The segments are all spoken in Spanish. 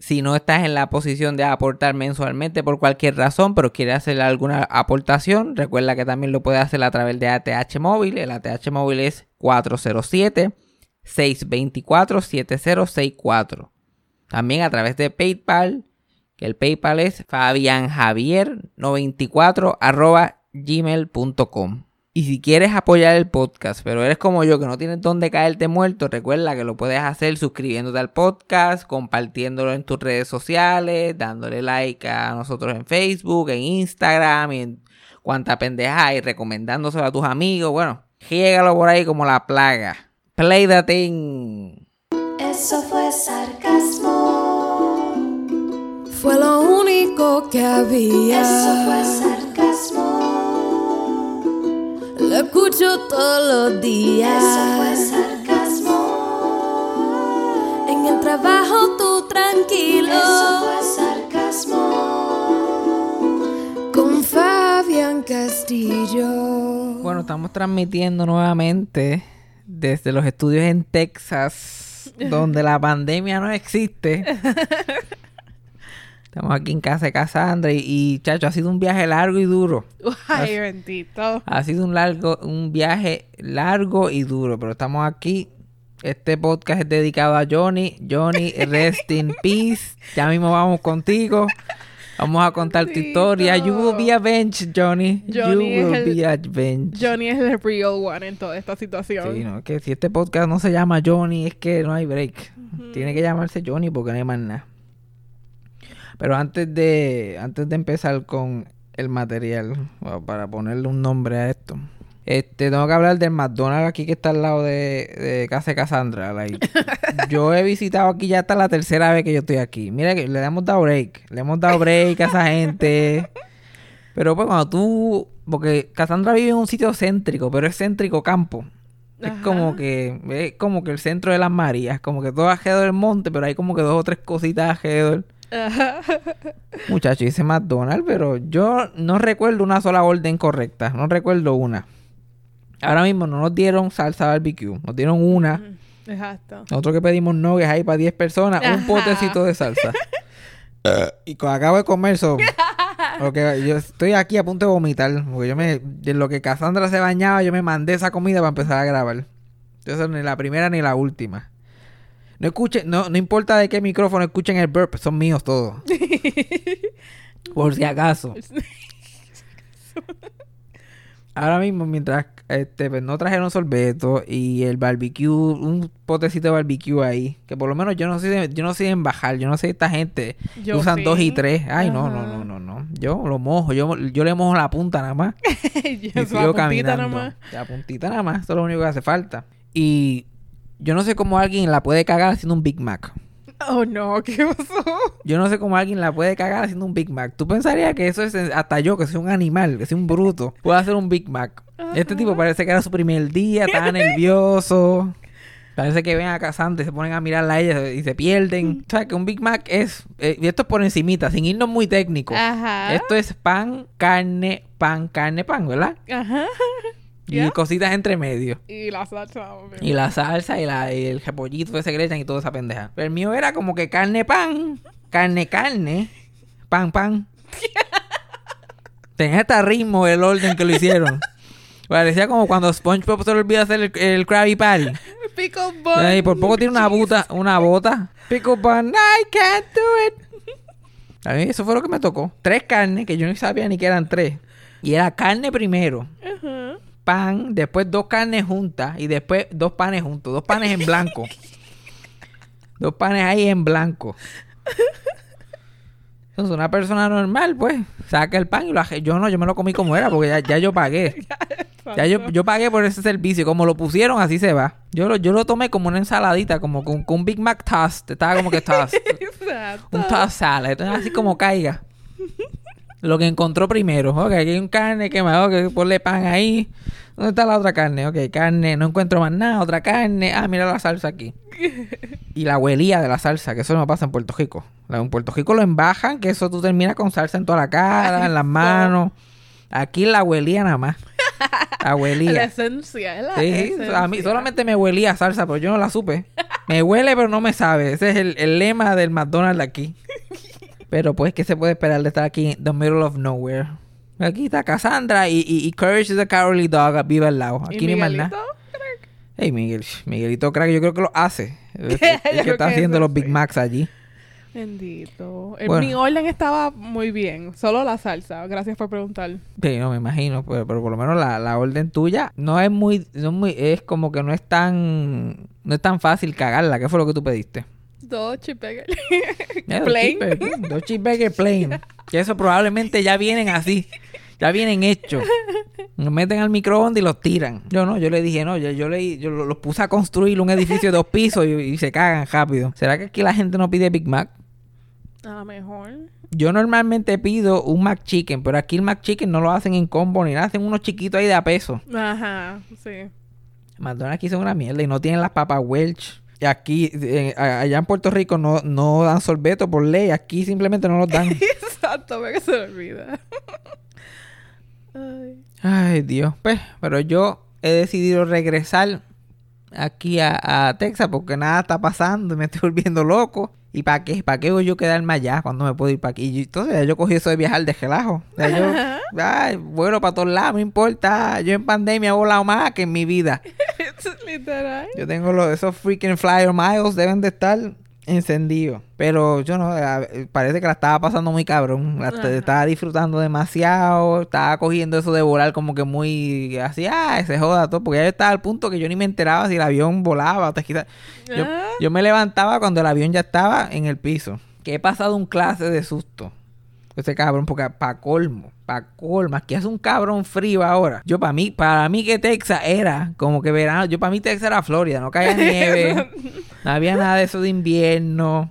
si no estás en la posición de aportar mensualmente por cualquier razón, pero quieres hacer alguna aportación, recuerda que también lo puedes hacer a través de ATH Móvil. El ATH Móvil es 407-624-7064. También a través de PayPal, que el PayPal es fabianjavier94 gmail.com. Y si quieres apoyar el podcast, pero eres como yo que no tienes dónde caerte muerto, recuerda que lo puedes hacer suscribiéndote al podcast, compartiéndolo en tus redes sociales, dándole like a nosotros en Facebook, en Instagram y en cuanta pendeja y recomendándoselo a tus amigos. Bueno, llégalo por ahí como la plaga. Play the thing. Eso fue sarcasmo. Fue lo único que había. Eso fue sarcasmo. Lo escucho todos los días. Eso fue sarcasmo. En el trabajo tú tranquilo. Eso fue sarcasmo. Con Fabián Castillo. Bueno, estamos transmitiendo nuevamente desde los estudios en Texas, donde la pandemia no existe. Estamos aquí en casa de Cassandra y, y, chacho, ha sido un viaje largo y duro. Ay, bendito. Ha sido un largo, un viaje largo y duro, pero estamos aquí. Este podcast es dedicado a Johnny. Johnny, rest in peace. Ya mismo vamos contigo. Vamos a contar tu historia. You will be avenged, Johnny. Johnny you will el- be avenged. Johnny es el real one en toda esta situación. Sí, no, que si este podcast no se llama Johnny, es que no hay break. Tiene que llamarse Johnny porque no hay más nada. Pero antes de, antes de empezar con el material, para ponerle un nombre a esto, este, tengo que hablar del McDonald's aquí que está al lado de, de casa de Cassandra. like. yo he visitado aquí ya hasta la tercera vez que yo estoy aquí. Mira que le hemos dado break. Le hemos dado break a esa gente. Pero pues cuando tú... Porque Cassandra vive en un sitio céntrico, pero es céntrico campo. Es como que... Es como que el centro de las Marías. Como que todo alrededor del monte, pero hay como que dos o tres cositas alrededor. Ajá. Muchacho, dice McDonald's, pero yo no recuerdo una sola orden correcta. No recuerdo una. Ahora mismo no nos dieron salsa barbecue. Nos dieron una. Exacto. Nosotros que pedimos nuggets ahí para 10 personas, un potecito de salsa. y cuando acabo de comer eso, porque yo estoy aquí a punto de vomitar, porque yo me, de lo que Cassandra se bañaba, yo me mandé esa comida para empezar a grabar. Entonces ni la primera ni la última. No escuchen, no, no importa de qué micrófono escuchen el burp, son míos todos. Por si acaso. Ahora mismo, mientras este, pues, no trajeron sorbeto y el barbecue, un potecito de barbecue ahí, que por lo menos yo no sé, yo no sé en bajar, yo no sé esta gente Yo usan sí. dos y tres. Ay, no, no, no, no, no. Yo lo mojo, yo, yo le mojo la punta nada más Y y sigo la puntita caminando. nomás. La puntita nada más, eso es lo único que hace falta. Y yo no sé cómo alguien la puede cagar haciendo un Big Mac. Oh, no. ¿Qué pasó? Yo no sé cómo alguien la puede cagar haciendo un Big Mac. Tú pensarías que eso es hasta yo, que soy un animal, que soy un bruto, puedo hacer un Big Mac. Este tipo parece que era su primer día, estaba nervioso. Parece que ven a Casante y se ponen a mirarla a ella y se pierden. O sea, que un Big Mac es... eh, y esto es por encimita, sin irnos muy técnico. Ajá. Esto es pan, carne, pan, carne, pan, ¿verdad? Ajá. Y cositas entre medio. Y la salsa. obvio. Y la salsa y, la, y el repollito ese que le echan y toda esa pendeja. Pero el mío era como que carne, pan, carne, carne, pan, pan. Tenía hasta ritmo el orden que lo hicieron. Parecía como cuando SpongeBob se le olvida hacer el, el Krabby Patty. Pickle bun. Y por poco tiene una bota, una bota. Pickle bun, I can't do it. A mí eso fue lo que me tocó. Tres carnes, que yo no sabía ni que eran tres. Y era carne primero, Ajá. Pan, después dos carnes juntas y después dos panes juntos, dos panes en blanco. dos panes ahí en blanco. Entonces, una persona normal, pues, saca el pan y lo. Yo no, yo me lo comí como era, porque ya, ya yo pagué. Ya yo, yo pagué por ese servicio. Como lo pusieron, así se va. Yo lo, yo lo tomé como una ensaladita, como con, con un Big Mac toast. Estaba como que toast. Exacto. un toast salad. Así como caiga. Lo que encontró primero. Ok, aquí hay un carne que me ok, ponle pan ahí. ¿Dónde está la otra carne? Ok, carne, no encuentro más nada, otra carne. Ah, mira la salsa aquí. Y la huelía de la salsa, que eso no pasa en Puerto Rico. En Puerto Rico lo embajan, que eso tú terminas con salsa en toda la cara, en las manos. Aquí la huelía nada más. La La esencia, la Sí, a mí solamente me huelía salsa, pero yo no la supe. Me huele, pero no me sabe. Ese es el, el lema del McDonald's aquí. Pero pues, ¿qué se puede esperar de estar aquí en the middle of nowhere? Aquí está Cassandra y, y, y Courage is a cowardly dog vive al lado. ¿Y Aquí ni más nada. Hey, Miguel, Miguelito Crack, yo creo que lo hace. El que está que haciendo los Big. Macs allí. Bendito. El- Bueno. Mi orden estaba muy bien. Solo la salsa. Gracias por preguntar. Sí, no me imagino, pero, pero por lo menos la, la orden tuya no es muy, no es muy, es como que no es tan, no es tan fácil cagarla. ¿Qué fue lo que tú pediste? Dos cheeseburgers. Eh, dos Plain. Dos cheeseburgers plain. Que eso probablemente ya vienen así. Ya vienen hechos. Los meten al microondas y los tiran. Yo no, yo le dije, no, yo, yo, le, yo lo- los puse a construir un edificio de dos pisos y, y se cagan rápido. ¿Será que aquí la gente no pide Big Mac? A lo mejor. Yo normalmente pido un McChicken, pero aquí el McChicken no lo hacen en combo ni nada, hacen unos chiquitos ahí de a peso. Ajá, sí. McDonald's aquí son una mierda y no tienen las papas Welch. Aquí, eh, allá en Puerto Rico no, no dan sorbeto por ley, aquí simplemente no los dan. Exacto, porque se me olvida. Ay. Ay, Dios. Pues, pero yo he decidido regresar aquí a, a Texas porque nada está pasando y me estoy volviendo loco. ¿Y para qué? ¿Para qué voy yo a quedarme allá cuando me puedo ir para aquí? Y entonces yo cogí eso de viajar de relajo. Yo, ay, vuelo para todos lados, no importa. Yo en pandemia he volado más que en mi vida. Literal. Yo tengo los, esos freaking flyer miles, deben de estar encendidos. Pero yo no, parece que la estaba pasando muy cabrón. La estaba disfrutando demasiado. Estaba cogiendo eso de volar como que muy así, ah, se joda todo. Porque ya estaba al punto que yo ni me enteraba si el avión volaba. o te quita- Yo, Ah. yo me levantaba cuando el avión ya estaba en el piso. Que he pasado un clase de susto. Ese cabrón, porque para colmo, para colmo, aquí hace un cabrón frío ahora. Yo para mí, para mí que Texas era como que verano, yo para mí Texas era Florida, no caía nieve, no había nada de eso de invierno.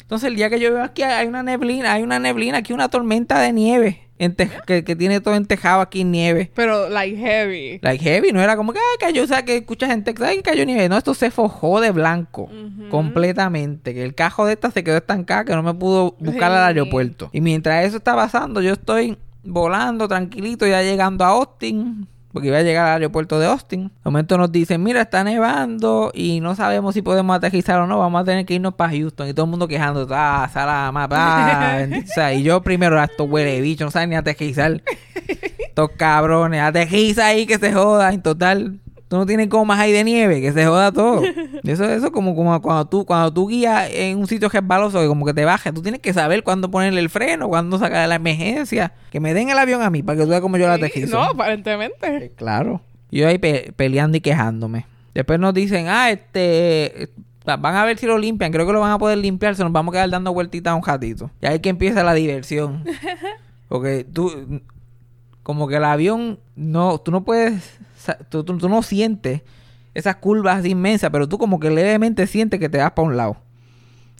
Entonces el día que yo veo aquí hay una neblina, hay una neblina, aquí una tormenta de nieve, en que, que tiene todo entejado aquí en nieve. Pero, like, heavy. Like heavy, no era como que ay, cayó, o sea, que escuchas en Texas, ay, cayó nieve. No, esto se forjó de blanco completamente. Que el cajo de esta se quedó estancada, que no me pudo buscar al aeropuerto. Y mientras eso está pasando, yo estoy volando tranquilito, ya llegando a Austin. Porque iba a llegar al aeropuerto de Austin. De momento nos dicen, mira, está nevando y no sabemos si podemos aterrizar o no. Vamos a tener que irnos para Houston. Y todo el mundo quejando, ah, salama, ah, bendito sea". Y yo primero, "Ah, esto huele bicho, no saben ni aterrizar. Estos cabrones, aterriza ahí que se joda. En total, tú no tienes gomas ahí de nieve, que se joda todo. Eso eso como, como cuando tú cuando tú guías en un sitio resbaloso, que como que te bajes, tú tienes que saber cuándo ponerle el freno, cuándo sacar la emergencia. Que me den el avión a mí para que tú veas cómo yo la Sí, aterrizo. No, aparentemente. Eh, Claro. Yo ahí pe- peleando y quejándome. Después nos dicen, ah, este, van a ver si lo limpian. Creo que lo van a poder limpiar. Se nos vamos a quedar dando vueltitas un ratito. Y ahí que empieza la diversión. Porque tú, como que el avión, no, tú no puedes, tú, tú- tú no sientes esas curvas inmensas, pero tú como que levemente sientes que te vas para un lado.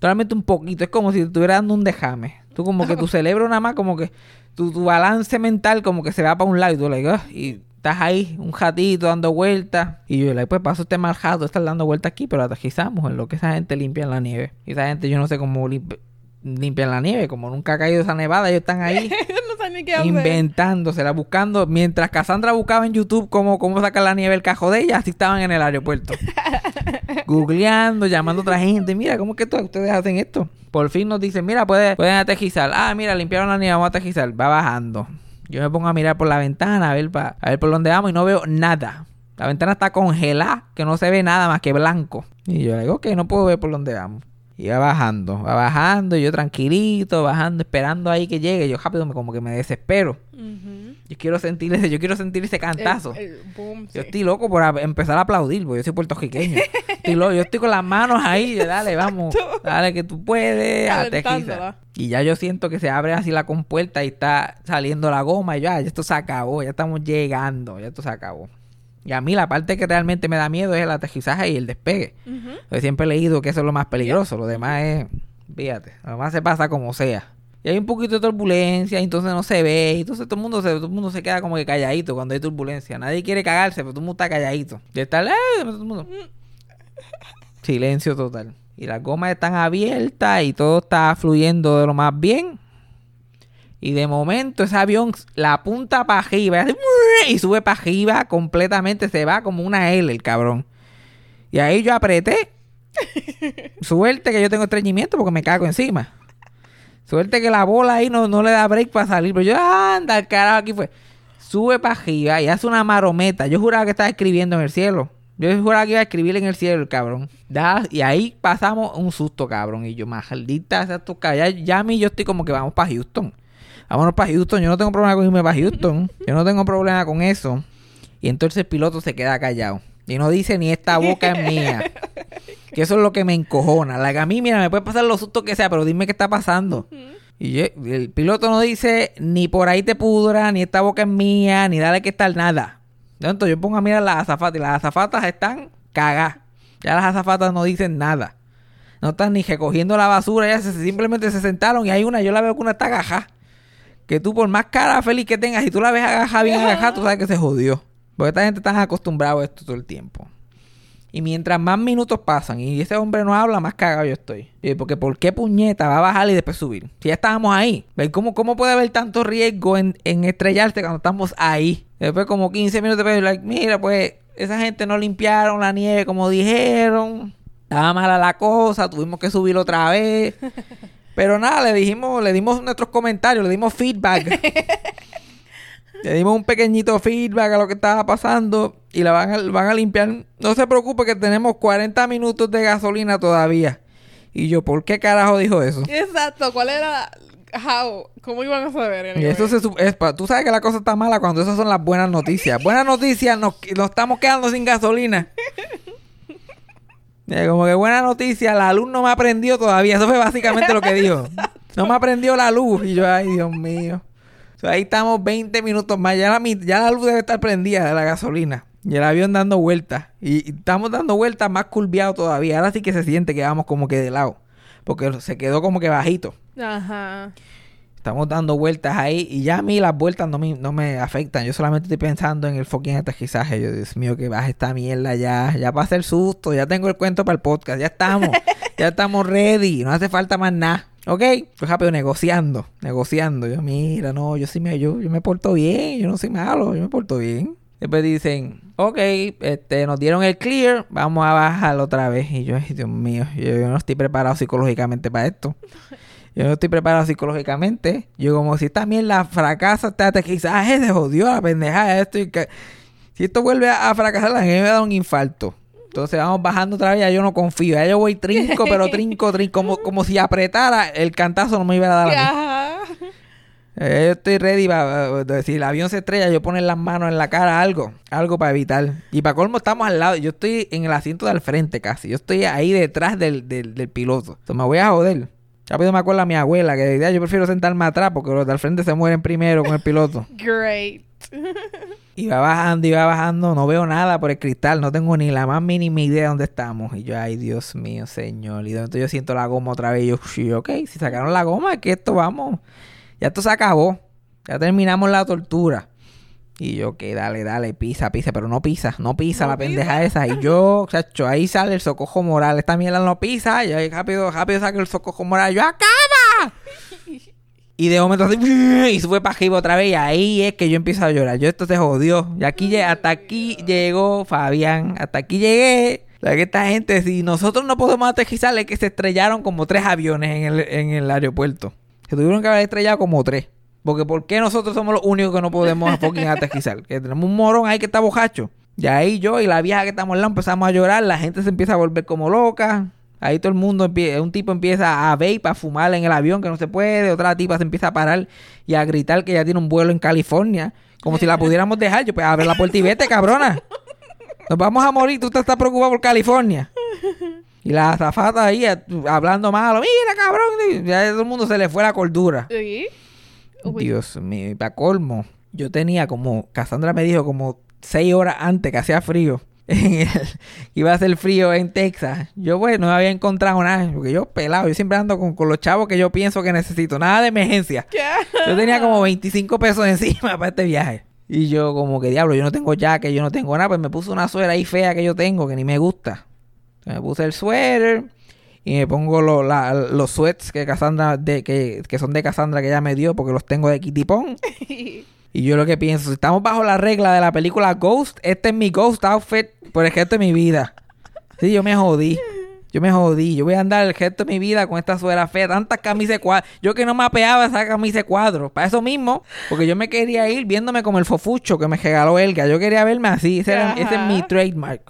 Solamente un poquito. Es como si te estuviera dando un dejame. Tú como que tu cerebro nada más como que tu, tu balance mental como que se va para un lado y tú like, "Ah", y estás ahí un ratito dando vueltas y yo like, pues paso este mal rato de estar dando vueltas aquí, pero aterrizamos en lo que esa gente limpia en la nieve. Y esa gente yo no sé cómo limp- limpian la nieve, como nunca ha caído esa nevada, ellos están ahí ni qué hacer. inventándosela, buscando, mientras Cassandra buscaba en YouTube cómo, cómo sacar la nieve del cajo de ella, así estaban en el aeropuerto. Googleando, llamando a otra gente, mira, ¿cómo es que ustedes hacen esto? Por fin nos dicen, mira, puede- pueden aterrizar. Ah, mira, limpiaron la nieve, vamos a aterrizar. Va bajando. Yo me pongo a mirar por la ventana, a ver, pa- a ver por dónde vamos y no veo nada. La ventana está congelada, que no se ve nada más que blanco. Y yo le digo, ok, no puedo ver por dónde vamos. Y va bajando, va bajando, y yo tranquilito, bajando, esperando ahí que llegue. Yo rápido me, como que me desespero. Yo quiero sentir ese, yo quiero sentir ese cantazo. El- el boom, sí. Yo estoy loco por a- empezar a aplaudir, porque yo soy puertorriqueño. Estoy loco, yo estoy con las manos ahí, dale, vamos, dale que tú puedes. Y ya yo siento que se abre así la compuerta y está saliendo la goma y ya, ya esto se acabó, ya estamos llegando, ya esto se acabó. Y a mí la parte que realmente me da miedo es el aterrizaje y el despegue. Ujú. Yo siempre he leído que eso es lo más peligroso, lo demás es, fíjate, lo demás se pasa como sea. Y hay un poquito de turbulencia, y entonces no se ve, y entonces todo el mundo se, todo el mundo se queda como que calladito cuando hay turbulencia. Nadie quiere cagarse, pero todo el mundo está calladito. Y está, ¡eh! todo el mundo. Silencio total. Y las gomas están abiertas y todo está fluyendo de lo más bien. Y de momento ese avión la punta para arriba y hace y sube para arriba completamente. Se va como una L el cabrón. Y ahí yo apreté. Suerte que yo tengo estreñimiento porque me cago encima. Suerte que la bola ahí no, no le da break para salir. Pero yo, anda, el carajo, aquí fue. Sube para arriba y hace una marometa. Yo juraba que estaba escribiendo en el cielo. Yo juraba que iba a escribir en el cielo, el cabrón. Da- y ahí pasamos un susto, cabrón. Y yo, maldita sea tu Ya, ya a mí yo estoy como que vamos para Houston. Vámonos para Houston. Yo no tengo problema con irme para Houston. Yo no tengo problema con eso. Y entonces el piloto se queda callado. Y no dice ni esta boca es mía. Que eso es lo que me encojona. La que a mí, mira, me puede pasar los sustos que sea, pero dime qué está pasando. Y yo- el piloto no dice ni por ahí te pudra, ni esta boca es mía, ni dale que estar nada. Entonces yo pongo a mirar las azafatas y las azafatas están cagadas. Ya las azafatas no dicen nada. No están ni recogiendo la basura, ya se, simplemente se sentaron y hay una, yo la veo que una está agajada. Que tú por más cara feliz que tengas, si tú la ves agajada, bien agajada, tú sabes que se jodió. Porque esta gente está acostumbrada a esto todo el tiempo. Y mientras más minutos pasan y ese hombre no habla, más cagado yo estoy. Y Porque ¿por qué puñeta va a bajar y después subir? Si ya estábamos ahí. ¿Ves ¿Cómo, ¿Cómo puede haber tanto riesgo en, en estrellarse cuando estamos ahí? Después como 15 minutos después, like, mira, pues esa gente no limpiaron la nieve como dijeron. Estaba mala la cosa, tuvimos que subir otra vez. Pero nada, le dijimos, le dimos nuestros comentarios, le dimos feedback. Le dimos un pequeñito feedback a lo que estaba pasando y la van a, van a limpiar. No se preocupe que tenemos 40 minutos de gasolina todavía. Y yo, ¿por qué carajo dijo eso? Exacto, ¿cuál era? How? ¿Cómo iban a saber? Y eso se, es pa- tú sabes que la cosa está mala cuando esas son las buenas noticias. Buenas noticias, nos, nos estamos quedando sin gasolina. Eh, Como que buena noticia, la luz no me aprendió todavía. Eso fue básicamente lo que dijo. No me aprendió la luz. Y yo, ay, Dios mío. Ahí estamos 20 minutos más. Ya la, ya la luz debe estar prendida de la gasolina. Y el avión dando vueltas. Y, y estamos dando vueltas más curviado todavía. Ahora sí que se siente que vamos como que de lado. Porque se quedó como que bajito. Ajá. Estamos dando vueltas ahí y ya a mí las vueltas no me, no me afectan. Yo solamente estoy pensando en el fucking aterrizaje. Yo, Dios mío, que baja esta mierda ya. Ya pasa el susto. Ya tengo el cuento para el podcast. Ya estamos. ya estamos ready. No hace falta más nada. ¿Ok? Pues rápido, negociando. Negociando. Yo, mira, no, yo sí me, yo, yo me porto bien. Yo no soy malo. Yo me porto bien. Después dicen, ok, este, nos dieron el clear. Vamos a bajar otra vez. Y yo, ay, Dios mío, yo, yo no estoy preparado psicológicamente para esto. Yo no estoy preparado psicológicamente. Yo como si esta mierda fracasa, este aterrizaje se jodió la pendejada. Esto y que... Si esto vuelve a, a fracasar, a mí me da un infarto. Entonces vamos bajando otra vez, ya yo no confío. Ya yo voy trinco, pero trinco, trinco. Como, como si apretara, el cantazo no me iba a dar a mí. Eh, yo estoy ready para... si el avión se estrella, yo poner las manos en la cara, algo. Algo para evitar. Y para colmo estamos al lado. Yo estoy en el asiento del frente casi. Yo estoy ahí detrás del, del, del piloto. Entonces me voy a joder. Rápido me acuerdo a mi abuela que decía, yo prefiero sentarme atrás porque los del frente se mueren primero con el piloto. Great. Y va bajando y va bajando, no veo nada por el cristal, no tengo ni la más mínima idea de dónde estamos. Y yo, ay Dios mío, señor. Y de momento yo siento la goma otra vez. Y yo, sí, ok, si sacaron la goma, es que esto vamos. Ya esto se acabó. Ya terminamos la tortura. Y yo, que dale, dale, pisa, pisa, pero no pisa, no pisa No la pisa. pendeja esa. Y yo, chacho, ahí sale el socojo moral. Esta mierda no pisa. Y ahí rápido, rápido saca el socojo moral. Yo, ¡acaba! Y de momento así, y sube para arriba otra vez. Y ahí es que yo empiezo a llorar. Yo esto se jodió. Y aquí hasta aquí llegó Fabián. Hasta aquí llegué. La que esta gente, si nosotros no podemos aterrizar, es que se estrellaron como tres aviones en el, en el aeropuerto. Se tuvieron que haber estrellado como tres. Porque ¿por qué nosotros somos los únicos que no podemos fucking aterrizar? Que tenemos un morón ahí que está bojacho. Y ahí yo y la vieja que estamos al lado empezamos a llorar. La gente se empieza a volver como loca. Ahí todo el mundo, un tipo empieza a vape, a fumar en el avión que no se puede. Otra tipa se empieza a parar y a gritar que ya tiene un vuelo en California. Como si la pudiéramos dejar. Yo, pues abre la puerta y vete, cabrona. Nos vamos a morir. Tú te estás preocupado por California. Y la azafata ahí eh, hablando malo. Mira, cabrón. Ya todo el mundo se le fue la cordura. ¿Sí? Uy. Dios mío, para colmo, yo tenía como, Cassandra me dijo como seis horas antes que hacía frío. en el- iba a hacer frío en Texas. Yo, pues, no había encontrado nada. Porque yo, pelado, yo siempre ando con, con los chavos que yo pienso que necesito. Nada de emergencia. ¿Qué? Yo tenía como 25 pesos encima para este viaje. Y yo, como que diablo, yo no tengo jacket, yo no tengo nada. Pues me puse una suera ahí fea que yo tengo, que ni me gusta. Me puse el suéter y me pongo lo- la- los sweats que Cassandra, de, que, que son de Cassandra que ella me dio porque los tengo de Kitipón. Y yo lo que pienso, si estamos bajo la regla de la película Ghost, este es mi Ghost outfit por el resto de mi vida. Sí, yo me jodí. Yo me jodí. Yo voy a andar el resto de mi vida con esta suera fea, tantas camisas de cuadro. Yo que no me apeaba esa camisa de cuadro. Para eso mismo, porque yo me quería ir viéndome como el fofucho que me regaló Elga. Yo quería verme así. Ese, era- ese es mi trademark.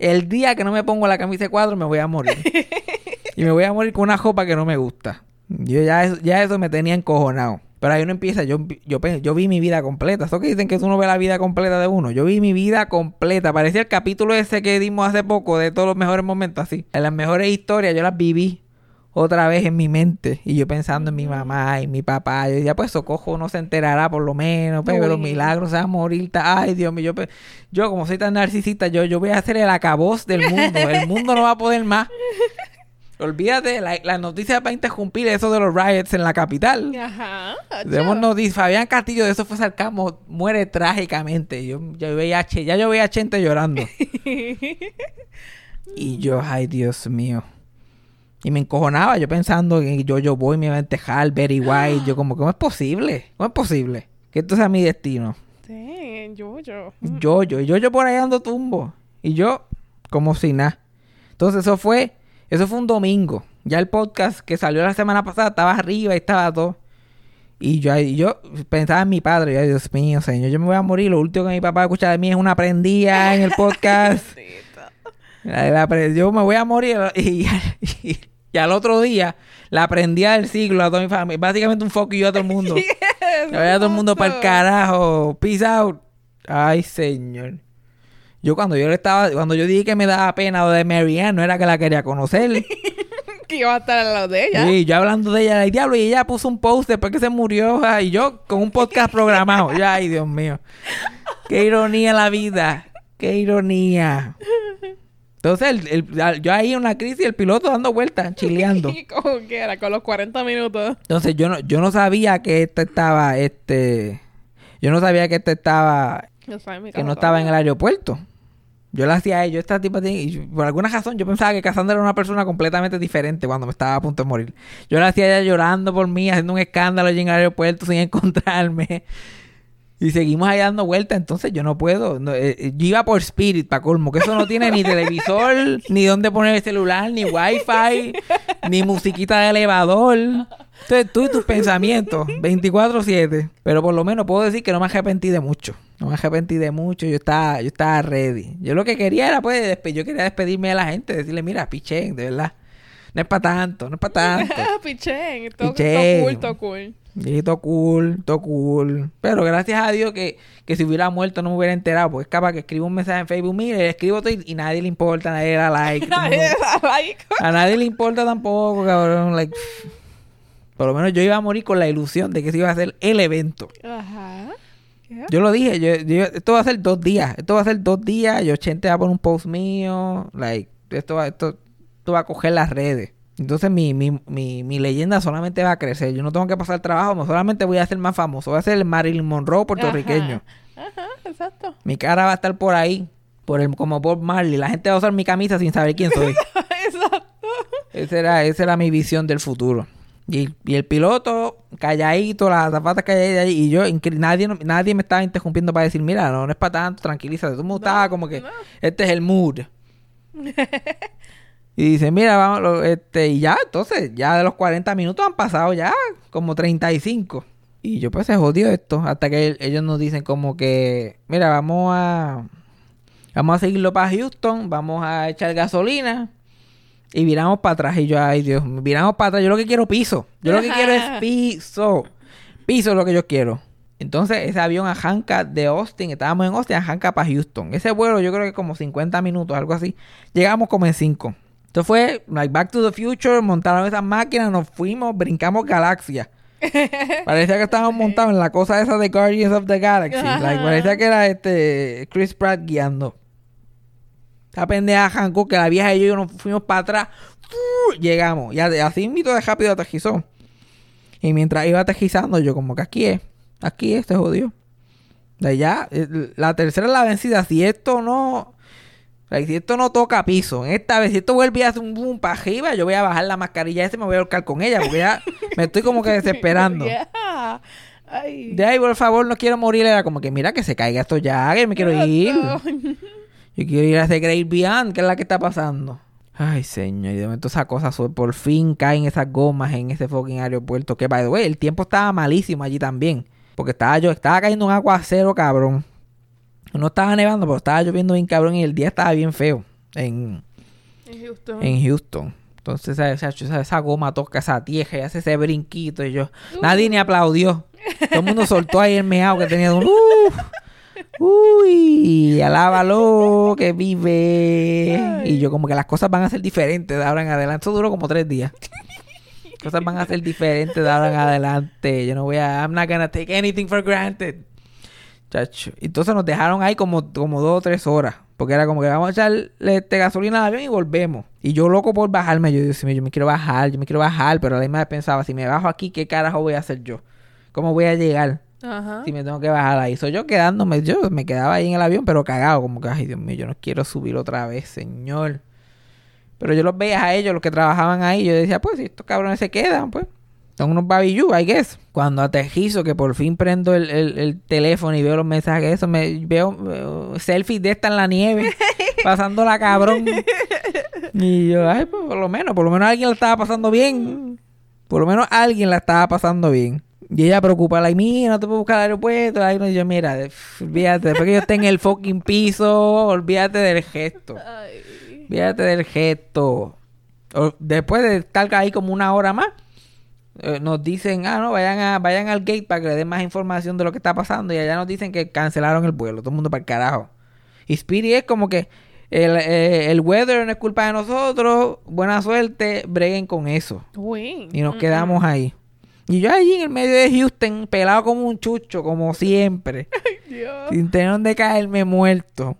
El día que no me pongo la camisa de cuadro me voy a morir. y me voy a morir con una jopa que no me gusta. Yo ya eso, ya eso me tenía encojonado. Pero ahí uno empieza, yo, yo, yo vi mi vida completa. Eso que dicen que uno ve la vida completa de uno. Yo vi mi vida completa. Parecía el capítulo ese que dimos hace poco de todos los mejores momentos así. En las mejores historias yo las viví otra vez en mi mente. Y yo pensando en mi mamá y mi papá. Yo decía, pues Socojo no se enterará por lo menos. Pero los milagros se va a morir. Ay, Dios mío. Yo, yo como soy tan narcisista, yo, yo voy a hacer el acabos del mundo. El mundo no va a poder más. Olvídate, la, la noticia para interrumpir eso de los riots en la capital. Ajá. Tenemos noticias. Fabián Castillo de eso fue sarcasmo. Muere trágicamente. Yo, yo veía a ya yo veía a Chente llorando. y yo, ay Dios mío. Y me encojonaba yo pensando que yo, yo voy, me iba a entejar, Betty White. Yo como, ¿cómo es posible? ¿Cómo es posible? Que esto sea mi destino. Sí, yo, yo. Yo, yo, yo, yo por ahí ando tumbo. Y yo, como si nada. Entonces eso fue, eso fue un domingo. Ya el podcast que salió la semana pasada estaba arriba y estaba todo. Y yo, y yo pensaba en mi padre. Yo, Dios mío, señor, yo me voy a morir. Lo último que mi papá escucha de mí es una prendida en el podcast. La- la pre- yo me voy a morir. Y, y- y al otro día, la prendida del siglo a toda mi familia. Básicamente un foco y yo a todo el mundo. Ya vaya todo el mundo para el carajo. Peace out. Ay, señor. Yo cuando yo le estaba, cuando yo dije que me daba pena lo de Marianne, no era que la quería conocer. Que iba a estar al lado de ella. Sí, yo hablando de ella, el diablo, y ella puso un post después que se murió, y yo con un podcast programado. Ya, ay, Dios mío. Qué ironía la vida. Qué ironía. Entonces, el- el- yo ahí en una crisis, el piloto dando vueltas, chileando. Como que era, con los 40 minutos. Entonces yo no, yo no sabía que este estaba, este, yo no sabía que este estaba, que no estaba en el aeropuerto. Yo le hacía a ellos, esta tipa tiene, y por alguna razón yo pensaba que Cassandra era una persona completamente diferente cuando me estaba a punto de morir. Yo le hacía a ella llorando por mí, haciendo un escándalo allí en el aeropuerto sin encontrarme. Y seguimos ahí dando vueltas, entonces yo no puedo. no, eh, eh, yo iba por Spirit, para colmo, que eso no tiene ni televisor, ni dónde poner el celular, ni wifi, ni musiquita de elevador. Entonces tú y tus pensamientos, 24-7. Pero por lo menos puedo decir que no me arrepentí de mucho. No me arrepentí de mucho, yo estaba, yo estaba ready. Yo lo que quería era, pues, yo quería despedirme de la gente, decirle, mira, pichén, de verdad. No es para tanto, no es para tanto. Pichén. Todo, todo cool, todo cool. Y todo cool, todo cool. Pero gracias a Dios que, que si hubiera muerto no me hubiera enterado. Porque es capaz que escribo un mensaje en Facebook, mire, le escribo todo y, y nadie le importa, nadie le da like. el mundo- Like. a nadie le importa tampoco, cabrón. Like, por lo menos yo iba a morir con la ilusión de que se iba a hacer el evento. Ajá. Yo lo dije, yo, yo- esto va a ser dos días. Esto va a ser dos días. Yo Chente va a poner un post mío. Like, esto va, esto, esto va a coger las redes. Entonces mi, mi, mi, mi leyenda solamente va a crecer. Yo no tengo que pasar trabajo, solamente voy a ser más famoso. Voy a ser el Marilyn Monroe puertorriqueño. Ajá, exacto. Mi cara va a estar por ahí, por el, como Bob Marley. La gente va a usar mi camisa sin saber quién soy. exacto. Esa era, esa era mi visión del futuro. Y, y el piloto, calladito, las zapatas calladitas y yo, nadie, nadie me estaba interrumpiendo para decir, mira, no, no es para tanto, tranquilízate. El mundo estaba como que, no. este es el mood. y dice, mira, vamos, este, y ya, entonces, ya de los 40 minutos han pasado ya como 35. Y yo pues se jodió esto, hasta que ellos nos dicen como que, mira, vamos a, vamos a seguirlo para Houston, vamos a echar gasolina. Y viramos para atrás. Y yo, ay Dios, viramos para atrás. Yo lo que quiero piso. Yo lo que quiero es piso. Piso es lo que yo quiero. Entonces, ese avión arranca de Austin. Estábamos en Austin, arranca para Houston. Ese vuelo yo creo que como 50 minutos, algo así. Llegamos como en 5. Entonces fue, like, Back to the Future. Montaron esas máquinas, nos fuimos, brincamos galaxia. parecía que estábamos montados en la cosa esa de Guardians of the Galaxy. Like, parecía que era este Chris Pratt guiando. Esta pendeja arrancó que la vieja y yo nos fuimos para atrás. ¡fu! Llegamos. Y así mito de rápido aterrizó. Y mientras iba aterrizando, yo como que aquí es. Aquí es, se jodió. De allá, eh, la tercera es la vencida. Si esto no... si esto no toca piso, esta vez, si esto vuelve a hacer un boom para arriba, yo voy a bajar la mascarilla esa y me voy a ahorcar con ella, porque ya me estoy como que desesperando. Yeah. Ay. De ahí, por favor, no quiero morir. Era como que, mira, que se caiga esto ya, que me quiero ir. Yo quiero ir a ese Great Beyond, que es la que está pasando. Ay, señor, y de momento esa cosa, su- por fin caen esas gomas en ese fucking aeropuerto. Que, by the way, el tiempo estaba malísimo allí también. Porque estaba yo, estaba cayendo un aguacero, cabrón. No estaba nevando, pero estaba lloviendo bien cabrón y el día estaba bien feo en, En Houston. en Houston. Entonces esa, esa, esa- esa goma toca esa tierra y hace ese brinquito y yo... Nadie ni aplaudió. Todo el mundo soltó ahí el meao que tenía. Un, "Uh, uy, alábalo, que vive. Y yo como que las cosas van a ser diferentes de ahora en adelante. Eso duró como tres días. Cosas van a ser diferentes de ahora en adelante. Yo no voy a... I'm not gonna take anything for granted. Chacho. Entonces nos dejaron ahí como, como dos o tres horas. Porque era como que vamos a echarle este, gasolina al avión y volvemos. Y yo loco por bajarme. Yo, mío, yo me quiero bajar, yo me quiero bajar. Pero a la misma vez pensaba, si me bajo aquí, ¿qué carajo voy a hacer yo? ¿Cómo voy a llegar Ajá. si me tengo que bajar ahí? Soy yo quedándome, yo me quedaba ahí en el avión, pero cagado. Como que, ay Dios mío, yo no quiero subir otra vez, señor. Pero yo los veía a ellos, los que trabajaban ahí. Yo decía, pues si estos cabrones se quedan, pues. Son unos babillú, I guess. Cuando aterrizo, que por fin prendo el, el- el teléfono y veo los mensajes, eso, me veo, veo selfies de esta en la nieve, pasándola cabrón. Y yo, ay, pues por lo menos, por lo menos alguien la estaba pasando bien. Por lo menos alguien la estaba pasando bien. Y ella preocupada, y mira, no te puedo buscar al aeropuerto. Ay, no, y yo, mira, olvídate, después que yo esté en el fucking piso, olvídate del gesto. Olvídate del gesto. O- después de estar ahí como una hora más, eh, nos dicen, ah, no, vayan, a, vayan al gate para que le den más información de lo que está pasando. Y allá nos dicen que cancelaron el vuelo. Todo el mundo para el carajo. Y Speedy es como que el, eh, el weather no es culpa de nosotros. Buena suerte, breguen con eso. Uy. Y nos quedamos ahí. Y yo allí en el medio de Houston, pelado como un chucho, como siempre. Dios. sin tener donde caerme muerto.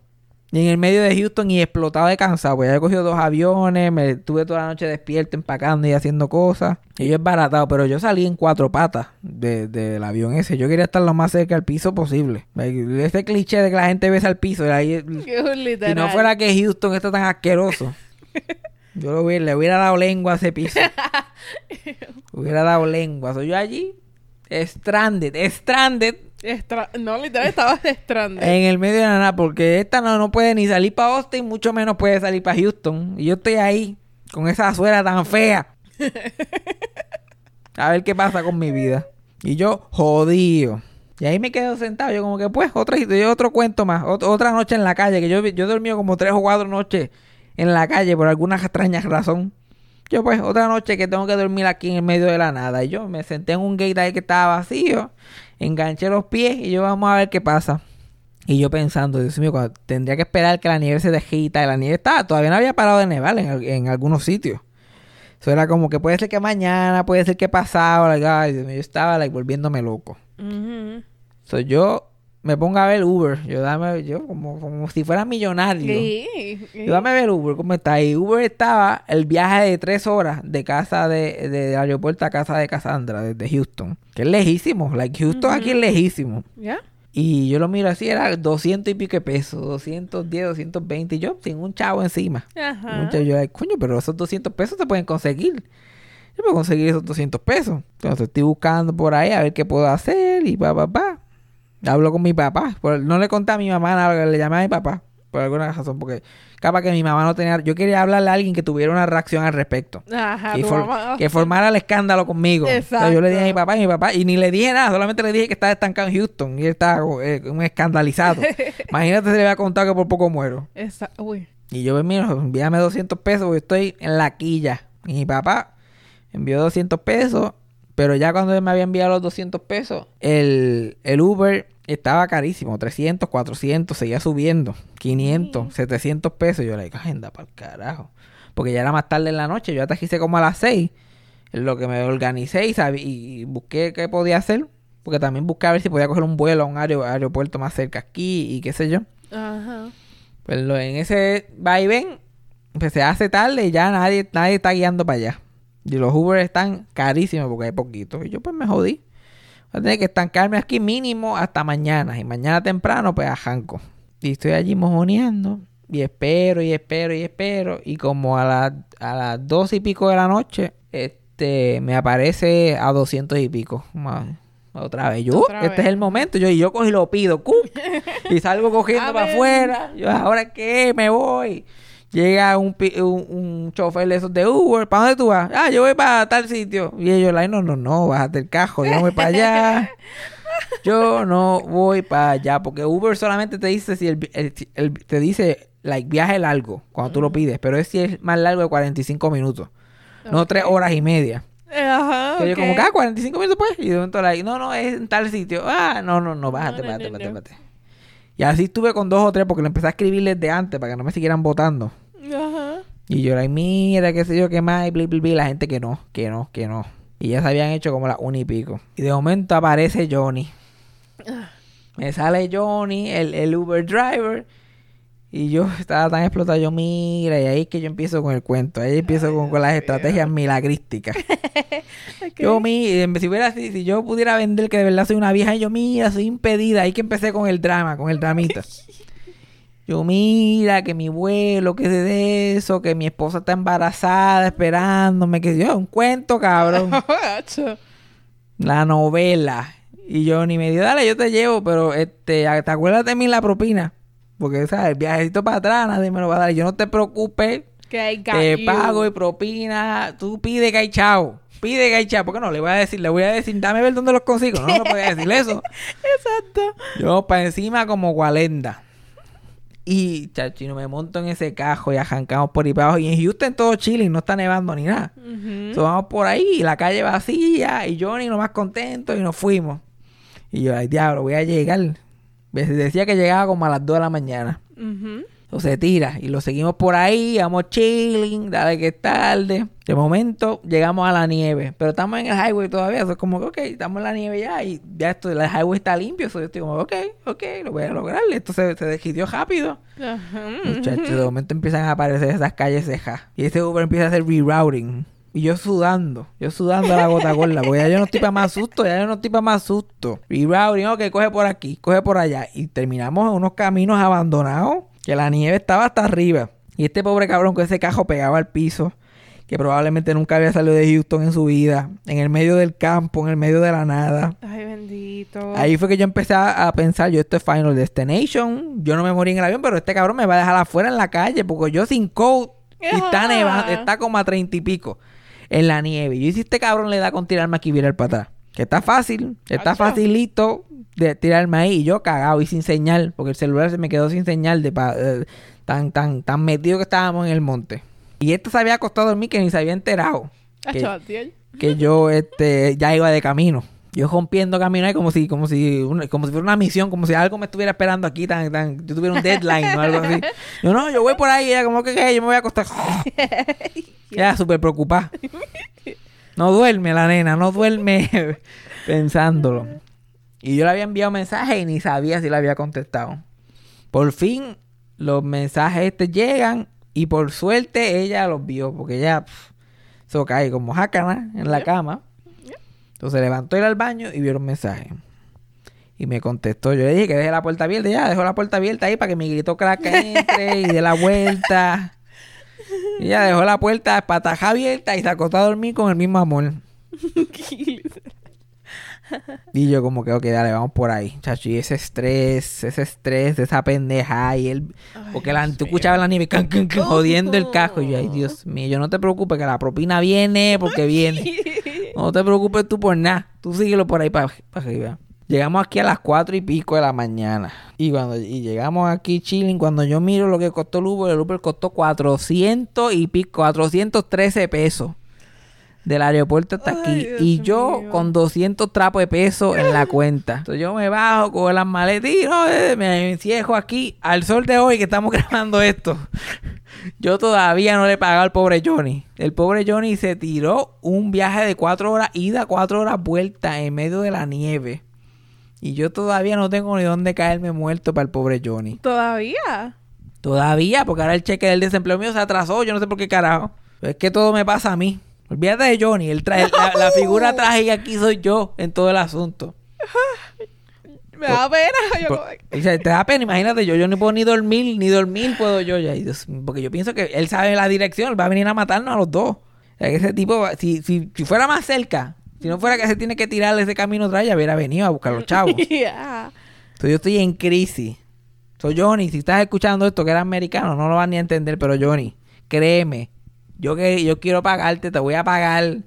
Y en el medio de Houston y explotado de cansado. Pues ya he cogido dos aviones, me estuve toda la noche despierto empacando y haciendo cosas. Y yo es baratado, pero yo salí en cuatro patas de- del avión ese. Yo quería estar lo más cerca al piso posible. Ese cliché de que la gente besa al piso. ahí- si no fuera que Houston está tan asqueroso. Yo lo hubiera- le hubiera dado lengua a ese piso. hubiera dado lengua. Soy yo allí, stranded, stranded, Estra- No, literal, estabas estrando. en el medio de la nada, porque esta no, no puede ni salir para Austin, mucho menos puede salir para Houston. Y yo estoy ahí, con esa suela tan fea. A ver qué pasa con mi vida. Y yo, jodido. Y ahí me quedo sentado, yo como que pues, otra, yo otro cuento más, ot- otra noche en la calle, que yo, yo he dormido como tres o cuatro noches en la calle por alguna extraña razón. Yo pues, otra noche que tengo que dormir aquí en el medio de la nada. Y yo me senté en un gate ahí que estaba vacío, enganché los pies y yo vamos a ver qué pasa. Y yo pensando, Dios mío, tendría que esperar que la nieve se dejita. Y la nieve estaba, todavía no había parado de nevar en, en algunos sitios. Eso era como que puede ser que mañana, puede ser que pasado. like, ay, Dios mío, yo estaba like, volviéndome loco. Ujú. So, yo me pongo a ver Uber. Yo dame, yo como, como si fuera millonario. Sí. Yo dame a ver Uber, ¿cómo está? Y Uber estaba el viaje de tres horas de casa de, de, aeropuerto a casa de Cassandra, desde Houston. Que es lejísimo. Like, Houston aquí es lejísimo. ¿Ya? Y yo lo miro así, era 200 y pico de pesos, 210, 220, y yo sin un chavo encima. Ajá. Mucho yo, coño, pero esos 200 pesos se pueden conseguir. Yo puedo conseguir esos 200 pesos. Entonces estoy buscando por ahí a ver qué puedo hacer y pa, pa, pa. Hablo con mi papá. No le conté a mi mamá nada, le llamé a mi papá. Por alguna razón, porque capaz que mi mamá no tenía... Yo quería hablarle a alguien que tuviera una reacción al respecto. Ajá. que, for- que formara el escándalo conmigo. Entonces yo le dije a mi Exacto. papá y mi papá, y ni le dije nada, solamente le dije que estaba estancado en Houston y él estaba eh, un escandalizado. Imagínate si le había contado que por poco muero. Esa- Uy. Y yo, mira, envíame 200 pesos porque estoy en la quilla. Y mi papá envió 200 pesos, pero ya cuando él me había enviado los 200 pesos, el, el Uber estaba carísimo, 300, 400, seguía subiendo, 500, 700 pesos. Yo le dije, agenda para el carajo. Porque ya era más tarde en la noche, yo atajicé como a las 6. En lo que me organicé y, sabí- y busqué qué podía hacer. Porque también busqué a ver si podía coger un vuelo a un aero- aeropuerto más cerca aquí y qué sé yo. Ajá. Pues lo- en ese vaivén empecé a hacer tarde y ya nadie, nadie está guiando para allá. Y los Uber están carísimos porque hay poquitos. Y yo pues me jodí. Voy a tener que estancarme aquí mínimo hasta mañana. Y mañana temprano pues a. Y estoy allí mojoneando. Y espero y espero y espero. Y como a, las a las dos y pico de la noche, este me aparece a doscientos y pico. Ma- Otra vez. Yo, Otra este vez. es el momento. Yo, y yo y lo pido. y salgo cogiendo para afuera. Yo, ¿ahora qué? Me voy. Llega un, un, un chofer de esos de Uber. ¿Para dónde tú vas? Ah, yo voy para tal sitio. Y ellos, like, no, no, no, bájate el cajo. Yo no voy para allá. Yo no voy para allá. Porque Uber solamente te dice si el, el- el- te dice, like, viaje largo cuando tú lo pides. Pero es si es más largo de 45 minutos. No tres horas y media. Ajá. Que yo como ah, 45 minutos pues. Y de momento, like, no, no, es en tal sitio. Ah, no, no, no, bájate, No, no, bájate, no, bájate, bájate. Y así estuve con dos o tres porque le empecé a escribirles de antes para que no me siguieran votando. Ajá. Y yo, like, mira, qué sé yo, qué más, y bli, bli, bli. La gente que no, que no, que no. Y ya se habían hecho como las una y pico. Y de momento aparece Johnny. Me sale Johnny, el, el Uber driver. Y yo estaba tan explotado, yo mira, y ahí es que yo empiezo con el cuento. Ahí empiezo con, con las estrategias milagrísticas. Yo, mira, si, hubiera, si, si yo pudiera vender que de verdad soy una vieja, yo, mira, soy impedida. Ahí que empecé con el drama, con el dramita. Yo, mira, que mi vuelo, que es de eso, que mi esposa está embarazada esperándome, que yo, un cuento, cabrón. La novela. Y yo ni me dio, dale, yo te llevo, pero este, te acuerdas de mí la propina. Porque, ¿sabes? El viajecito para atrás, nadie me lo va a dar. Yo no te preocupes, Que got te pago y propina. Tú pide que hay chao. Pide que hay chao. ¿Por qué no? Le voy a decir, le voy a decir, dame ver dónde los consigo. No, no puede decir eso. Exacto. Yo para encima como Gualenda. Y, chachino, me monto en ese cajo y arrancamos por ahí para abajo. Y en Houston todo chilling, no está nevando ni nada. Ujú. So, vamos por ahí y la calle vacía y Johnny lo más contento y nos fuimos. Y yo, ay, diablo, voy a llegar. Decía que llegaba como a las 2 de la mañana. Ujú. O se tira y lo seguimos por ahí, vamos chilling, dale que es tarde. De momento llegamos a la nieve, pero estamos en el highway todavía, eso es como que, ok, estamos en la nieve ya y ya esto, el highway está limpio, eso yo estoy como, ok, ok, lo voy a lograr. Esto se, se decidió rápido. Ajá. Muchachos, de momento empiezan a aparecer esas calles cejas. Y este Uber empieza a hacer rerouting. Y yo sudando, yo sudando a la gota gorda, porque ya yo no estoy para más susto, ya yo no estoy para más susto. Rerouting, ok, coge por aquí, coge por allá. Y terminamos en unos caminos abandonados, que la nieve estaba hasta arriba. Y este pobre cabrón con ese cajo pegado al piso, que probablemente nunca había salido de Houston en su vida, en el medio del campo, en el medio de la nada. Ay, bendito. Ahí fue que yo empecé a, pensar, yo esto es Final Destination, yo no me morí en el avión, pero este cabrón me va a dejar afuera en la calle, porque yo sin coat y está nevando, está como a treinta y pico en la nieve. Y si este cabrón le da con tirarme aquí y virar para atrás, que está fácil, está facilito de tirarme ahí y yo cagado y sin señal, porque el celular se me quedó sin señal de pa- eh, tan, tan, tan metido que estábamos en el monte. Y este se había acostado a dormir que ni se había enterado que- Acho, Atiel. que yo este ya iba de camino. Yo rompiendo camino ahí como si, como si, una- como si fuera una misión, como si algo me estuviera esperando aquí, tan, tan, yo tuviera un deadline o algo así. Yo no, yo voy por ahí, ella como que "¿Qué? yo me voy a acostar. Ya, súper preocupada. No duerme la nena, no duerme pensándolo. Y yo le había enviado mensajes y ni sabía si le había contestado. Por fin, los mensajes este llegan y por suerte ella los vio, porque ella pf, se cae como jácana en la cama. Entonces levantó ir al baño y vio los mensajes. Y me contestó. Yo le dije que deje la puerta abierta. Ya, dejó la puerta abierta ahí para que mi grito crack entre y dé la vuelta. Y ella dejó la puerta pataja abierta y se acostó a dormir con el mismo amor. Y yo como que, ok, dale, vamos por ahí. Chacho, y ese estrés, ese estrés de esa pendeja y él... Porque la, tú escuchabas la nieve can, can, can, jodiendo el casco. Y yo, ay, Dios mío, yo no te preocupes que la propina viene porque viene. No te preocupes tú por nada. Tú síguelo por ahí para arriba. Llegamos aquí a las cuatro y pico de la mañana. Y cuando y llegamos aquí chilling, cuando yo miro lo que costó el Uber, el Uber costó 400 y pico, 413 pesos. Del aeropuerto hasta Ay, aquí. Dios y yo mío. con 200 trapos de peso en la cuenta. Entonces yo me bajo, cojo las maletas y no, eh, me encierro aquí al sol de hoy que estamos grabando esto. Yo todavía no le he pagado al pobre Johnny. El pobre Johnny se tiró un viaje de cuatro horas ida, cuatro horas vuelta en medio de la nieve. Y yo todavía no tengo ni dónde caerme muerto para el pobre Johnny. Todavía. Todavía, porque ahora el cheque del desempleo mío se atrasó. Yo no sé por qué carajo. Pero es que todo me pasa a mí. Olvídate de Johnny. El tra- la, la figura trágica aquí soy yo en todo el asunto. Me da pena. Yo Por- como- o sea, te da pena, imagínate, yo, yo no puedo ni dormir, ni dormir puedo yo ya. Porque yo pienso que él sabe la dirección, él va a venir a matarnos a los dos. O sea, que ese tipo, si, si, si fuera más cerca, si no fuera que se tiene que tirar ese camino atrás, ya hubiera venido a buscar a los chavos. Entonces yo estoy en crisis. Soy Johnny, si estás escuchando esto que eres americano, no lo vas ni a entender, pero Johnny, créeme, yo que yo quiero pagarte, te voy a pagar,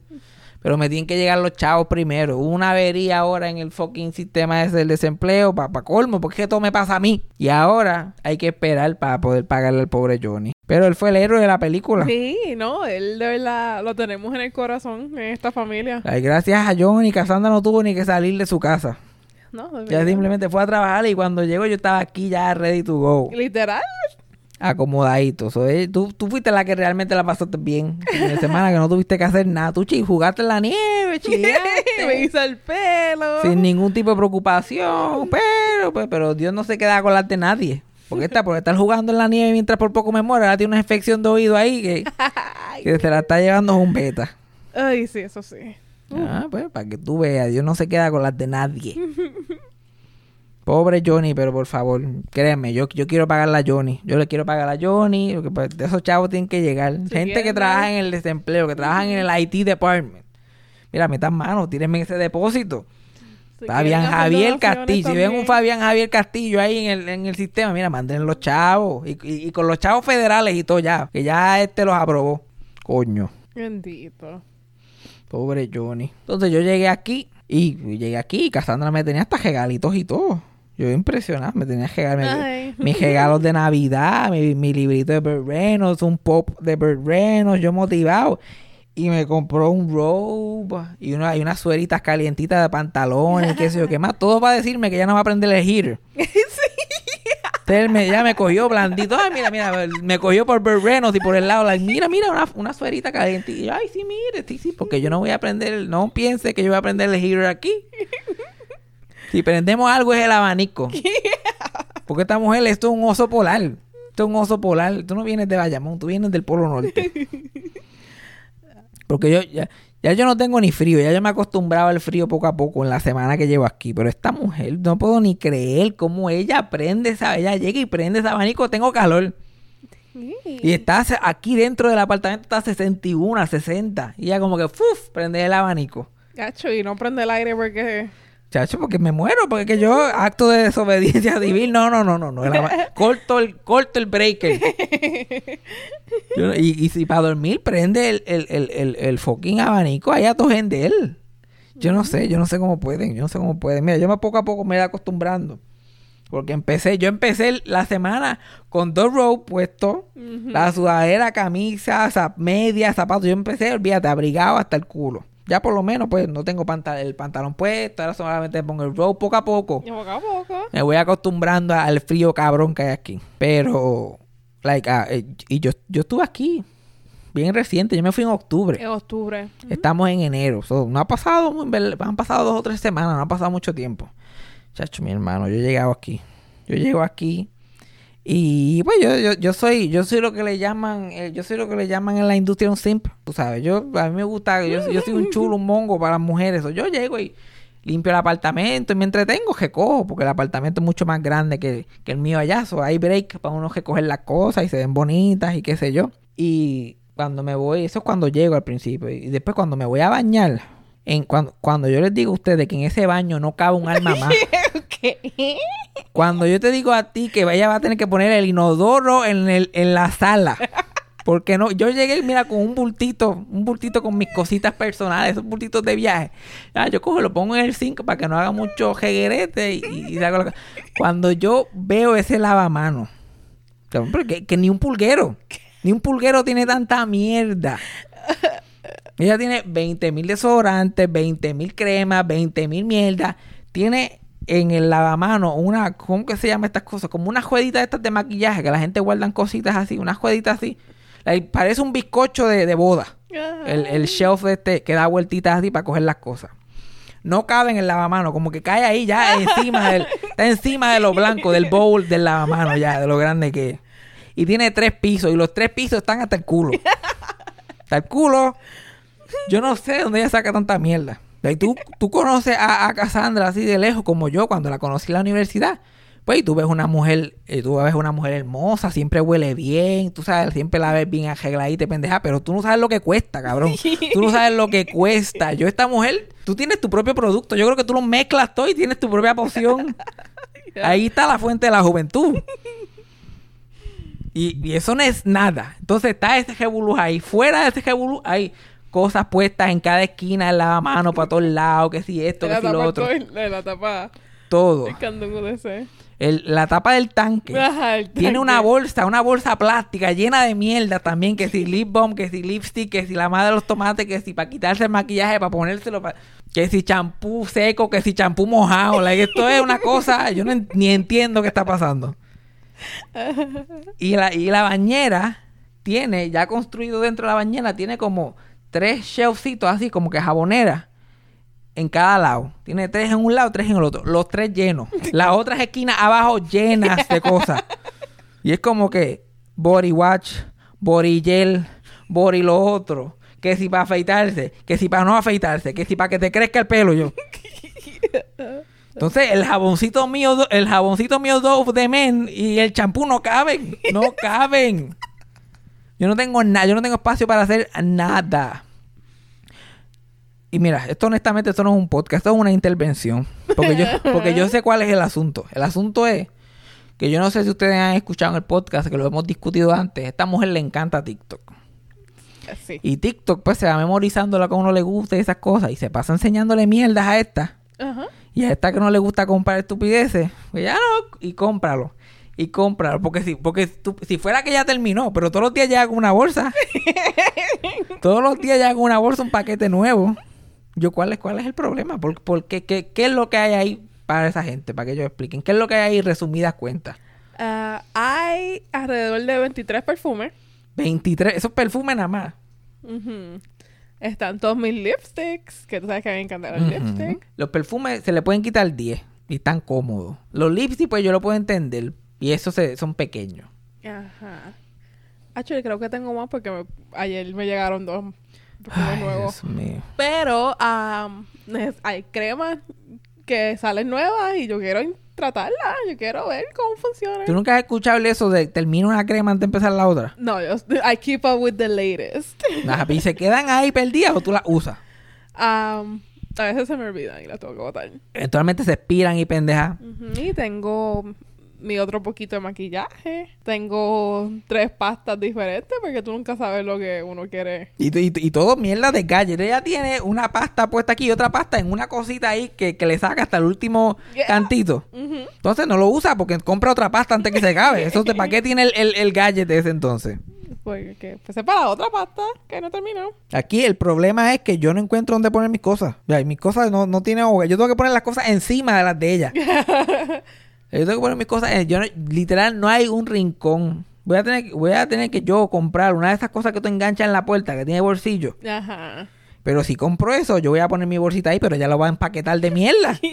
pero me tienen que llegar los chavos primero. Hubo una avería ahora en el fucking sistema ese del desempleo, para colmo, porque todo me pasa a mí. Y ahora hay que esperar para poder pagarle al pobre Johnny. Pero él fue el héroe de la película. Sí, no, él de verdad lo tenemos en el corazón, en esta familia. Ay, gracias a Johnny, Cassandra no tuvo ni que salir de su casa. No, Ya simplemente fue a trabajar y cuando llegó yo estaba aquí ya ready to go. Literal. Acomodadito. So, eh, tú, tú fuiste la que realmente la pasaste bien. En la semana que no tuviste que hacer nada. Tú chi, jugaste en la nieve, me hizo el pelo. sin ningún tipo de preocupación. Pero, pues, pero Dios no se queda con las de nadie. Porque está por estar jugando en la nieve mientras por poco me muero. Ahora tiene una infección de oído ahí que, que se la está llevando un beta. Ay, sí, eso sí. Ah, pues, para que tú veas, Dios no se queda con las de nadie. Pobre Johnny, pero por favor, créeme, yo, yo quiero pagarle a Johnny. Yo le quiero pagar a Johnny. Lo que, pues, de esos chavos tienen que llegar. Gente que trabaja en el desempleo, que trabaja en el IT department. Mira, metan mano, tírenme ese depósito. Si Fabián Javier Castillo. Si ven un. Fabián Javier Castillo ahí en el, en el sistema, mira, manden los chavos. Y, y- y con los chavos federales y todo ya. Que ya este los aprobó. Coño. Bendito. Pobre Johnny. Entonces yo llegué aquí y y llegué aquí y Cassandra me tenía hasta regalitos y todo. Yo impresionado, me tenía regalos, Ay. mis regalos de Navidad, mi, mi librito de Burt Reynolds, un pop de Burt Reynolds, yo motivado. Y me compró un robe y una, y unas sueritas calientitas de pantalones, qué sé yo, qué más. Todo para decirme que ya no va a aprender el heater. Él me, ya me cogió blandito. Ay, mira, mira, me cogió por Burt Reynolds y por el lado. like, mira, mira, una, una suerita caliente. Y yo, ay, sí, mire, sí, sí, porque yo no voy a aprender, no piense que yo voy a aprender el heater aquí. Si prendemos algo es el abanico. Porque esta mujer, esto es un oso polar. Esto es un oso polar. Tú no vienes de Bayamón, tú vienes del Polo Norte. Porque yo ya, ya yo no tengo ni frío, ya yo me he acostumbrado al frío poco a poco en la semana que llevo aquí. Pero esta mujer, no puedo ni creer cómo ella prende esa, ella llega y prende ese abanico, tengo calor. Y está aquí dentro del apartamento, está a 61, a 60. Y ella como que, ¡fuf! prende el abanico. Gacho, y no prende el aire porque... Chacho, porque me muero, porque que yo, acto de desobediencia civil, no, no, no, no, no. corto el, corto el breaker. Yo y, y si para dormir prende el, el, el, el, el fucking abanico, ahí a de él. Yo no sé, yo no sé cómo pueden, yo no sé cómo pueden. Mira, yo me poco a poco me voy acostumbrando. Porque empecé, yo empecé la semana con dos robes puestos, la sudadera, camisa, zap- media, zapatos. Yo empecé, olvídate, abrigado hasta el culo. Ya por lo menos, pues, no tengo pantal- el pantalón puesto, ahora solamente pongo el robe poco a poco. Poco a poco. Me voy acostumbrando al frío cabrón que hay aquí. Pero, like, ah, eh, y yo, yo estuve aquí bien reciente. Yo me fui en octubre. En octubre. Estamos en enero. So, no ha pasado, han pasado dos o tres semanas, no ha pasado mucho tiempo. Chacho, mi hermano, yo he llegado aquí. Yo llego aquí. Y pues yo, yo, yo soy, yo soy lo que le llaman, eh, yo soy lo que le llaman en la industria un simp, tú sabes, yo, a mí me gusta, yo, yo soy un chulo, un mongo para las mujeres, yo llego y limpio el apartamento y me entretengo, cojo porque el apartamento es mucho más grande que, que el mío allá, so, hay break para uno recoger las cosas y se ven bonitas y qué sé yo. Y cuando me voy, eso es cuando llego al principio, y después cuando me voy a bañar, en, cuando, cuando yo les digo a ustedes que en ese baño no cabe un alma más. Cuando yo te digo a ti que ella va a tener que poner el inodoro en, el, en la sala. Porque no, yo llegué, mira, con un bultito, un bultito con mis cositas personales, esos bultitos de viaje. Ah, yo cojo, lo pongo en el 5 para que no haga mucho jeguerete y, y Cuando yo veo ese lavamano, que, que ni un pulguero, ni un pulguero tiene tanta mierda. Ella tiene 20 mil desodorantes, 20 mil cremas, 20 mil mierda. Tiene en el lavamano una, ¿cómo que se llama estas cosas? Como unas jueguitas estas de maquillaje, que la gente guardan cositas así, unas jueguitas así. Like, parece un bizcocho de, de boda. El, el shelf este que da vueltitas así para coger las cosas. No cabe en el lavamano, como que cae ahí ya encima del, está encima de lo blanco, del bowl del lavamano ya, de lo grande que es. y tiene tres pisos y los tres pisos están hasta el culo. hasta el culo. Yo no sé de dónde ella saca tanta mierda. Y tú, tú conoces a, a Cassandra así de lejos como yo cuando la conocí en la universidad. Pues y tú ves una mujer, eh, tú ves una mujer hermosa, siempre huele bien, tú sabes, siempre la ves bien arregladita y pendeja, pero tú no sabes lo que cuesta, cabrón. Tú no sabes lo que cuesta. Yo, esta mujer, tú tienes tu propio producto. Yo creo que tú lo mezclas todo y tienes tu propia poción. Ahí está la fuente de la juventud. Y, y eso no es nada. Entonces está ese jebulú ahí. Fuera de ese jebulú hay cosas puestas en cada esquina, en la mano, para todos lados, que si esto, que la si lo otro. todo- la, la tapa Todo. el la tapa del tanque. Ajá, el Tiene una bolsa, una bolsa plástica llena de mierda también, que si lip balm, que si lipstick, que si la madre de los tomates, que si para quitarse el maquillaje, para ponérselo, pa- que si champú seco, que si champú mojado. like, esto es una cosa, yo no ni entiendo qué está pasando. Y la, y la bañera tiene, ya construido dentro de la bañera, tiene como tres shelfcitos así, como que jabonera. En cada lado. Tiene tres en un lado, tres en el otro. Los tres llenos. Las otras esquinas abajo llenas de cosas. Y es como que body watch, body gel, body lo otro. Que si para afeitarse, que si para no afeitarse, que si para que te crezca el pelo yo. Entonces el jaboncito mío, el jaboncito mío Dove de men y el champú no caben, no caben. Yo no tengo nada, yo no tengo espacio para hacer nada. Y mira, esto honestamente esto no es un podcast, esto es una intervención, porque yo porque yo sé cuál es el asunto. El asunto es que yo no sé si ustedes han escuchado en el podcast que lo hemos discutido antes. A esta mujer le encanta TikTok. Sí. Y TikTok pues se va memorizando lo que a uno le gusta y esas cosas y se pasa enseñándole mierdas a esta. Ajá. Y a esta que no le gusta comprar estupideces, pues ya no, y cómpralo. Y cómpralo. Porque si, porque tú- si fuera que ya terminó, pero todos los días llega con una bolsa. todos los días llega con una bolsa, un paquete nuevo. Yo, ¿cuál es, cuál es el problema? ¿Por, por qué, qué, es lo que hay ahí para esa gente? Para que ellos expliquen. ¿Qué es lo que hay ahí resumidas cuentas? Ah, hay alrededor de 23 perfumes. 23, esos perfumes nada más. Están todos mis lipsticks, que tú sabes que a mí me encanta el Ujú. lipstick. Los perfumes se le pueden quitar 10 y están cómodos. Los lipsticks, pues yo lo puedo entender. Y esos se- son pequeños. Ajá. Actually, creo que tengo más porque me- ayer me llegaron dos Ay, nuevos. Dios mío. Pero neces- hay cremas que salen nuevas y yo quiero tratarlas. Yo quiero ver cómo funcionan. ¿Tú nunca has escuchado eso de termina una crema antes de empezar la otra? No, yo I keep up with the latest. Ajá, ¿Y se quedan ahí perdidas o tú las usas? Am, a veces se me olvidan y las tengo que botar. Eventualmente se expiran y pendejas. Ujú, Y tengo mi otro poquito de maquillaje. Tengo tres pastas diferentes porque tú nunca sabes lo que uno quiere. Y, y, y todo mierda de gadget. Ella tiene una pasta puesta aquí y otra pasta en una cosita ahí que, que le saca hasta el último Yeah. cantito. Entonces no lo usa porque compra otra pasta antes que se acabe. Eso ¿Para qué tiene el, el, el gadget de ese entonces? Porque pues es para la otra pasta que no terminó. Aquí el problema es que yo no encuentro dónde poner mis cosas. Ya, y mis cosas no, no tienen hogar. Yo tengo que poner las cosas encima de las de ella. yo tengo que poner mis cosas. en- yo no- literal no hay un rincón. Voy a tener, voy a tener que yo comprar una de esas cosas que tú enganchas en la puerta que tiene bolsillo. Ajá. Pero si compro eso, yo voy a poner mi bolsita ahí, pero ya lo va a empaquetar de mierda.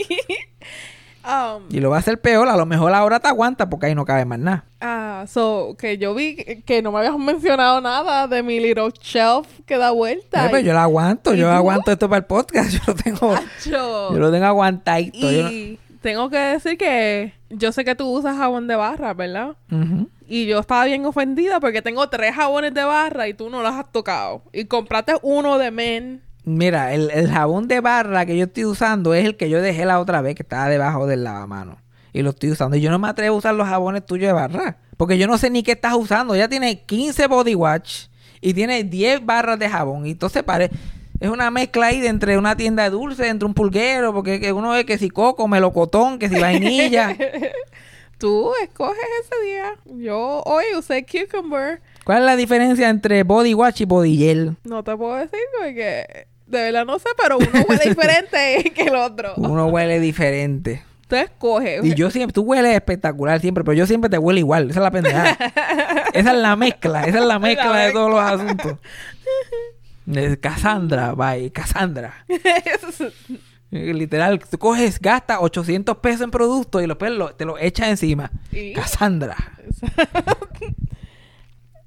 Um, y lo va a hacer peor. A lo mejor ahora te aguanta porque ahí no cabe más nada. ah, so, que yo vi que- no me habías mencionado nada de mi little shelf que da vuelta. Yo lo aguanto. ¿Y Yo tú? aguanto esto para el podcast. Yo lo tengo, Acho. yo lo tengo aguantadito. Yo no- Y tengo que decir que yo sé que tú usas jabón de barra, ¿verdad? Ujú. Y yo estaba bien ofendida porque tengo tres jabones de barra y tú no los has tocado. Y compraste uno de men. Mira, el, el jabón de barra que yo estoy usando es el que yo dejé la otra vez que estaba debajo del lavamanos. Y lo estoy usando. Y yo no me atrevo a usar los jabones tuyos de barra. Porque yo no sé ni qué estás usando. Ya tiene 15 body wash y tiene 10 barras de jabón. Y entonces parece... Es una mezcla ahí de entre una tienda de dulce, entre un pulguero, porque que uno ve que si coco, melocotón, que si vainilla. Tú escoges ese día. Yo hoy usé cucumber. ¿Cuál es la diferencia entre body wash y body gel? No te puedo decir porque de verdad no sé, pero uno huele diferente que el otro. Uno huele diferente. Tú escoges. Y yo siempre, tú hueles espectacular siempre, pero yo siempre te huele igual. Esa es la pendejada. esa es la mezcla, esa es la mezcla de todos los asuntos. Eh, Cassandra, bye, Cassandra. Literal, tú coges, gastas 800 pesos en productos y los pelos te los echas encima. Y- Cassandra.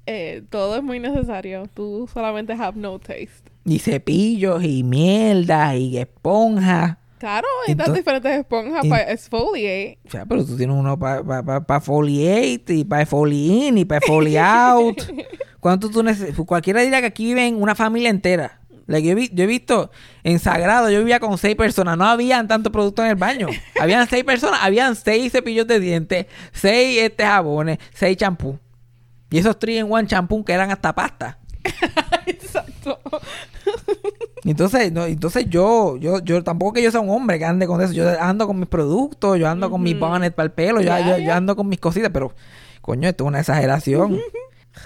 eh, todo es muy necesario. Tú solamente have no taste. Y cepillos y mierda y esponjas. Claro, hay Ento- tantas diferentes esponjas para exfoliate. O sea, pero tú tienes uno para pa, pa, pa foliate y para folie in y para folie out. ¿Cuánto tú necesitas? Cualquiera diría que aquí viven una familia entera. Like, yo, he vi- yo he visto en Sagrado, yo vivía con seis personas. No habían tanto producto en el baño. Habían seis personas, habían seis cepillos de dientes, seis este, jabones, seis champú. Y esos 3 en one champú que eran hasta pasta. Exacto. Entonces, no, entonces yo, yo, yo tampoco que yo sea un hombre que ande con eso. Yo ando con mis productos, yo ando con mi Ujú. bonnet para el pelo, yo, Ya, yo, yo ando con mis cositas, pero coño, esto es una exageración.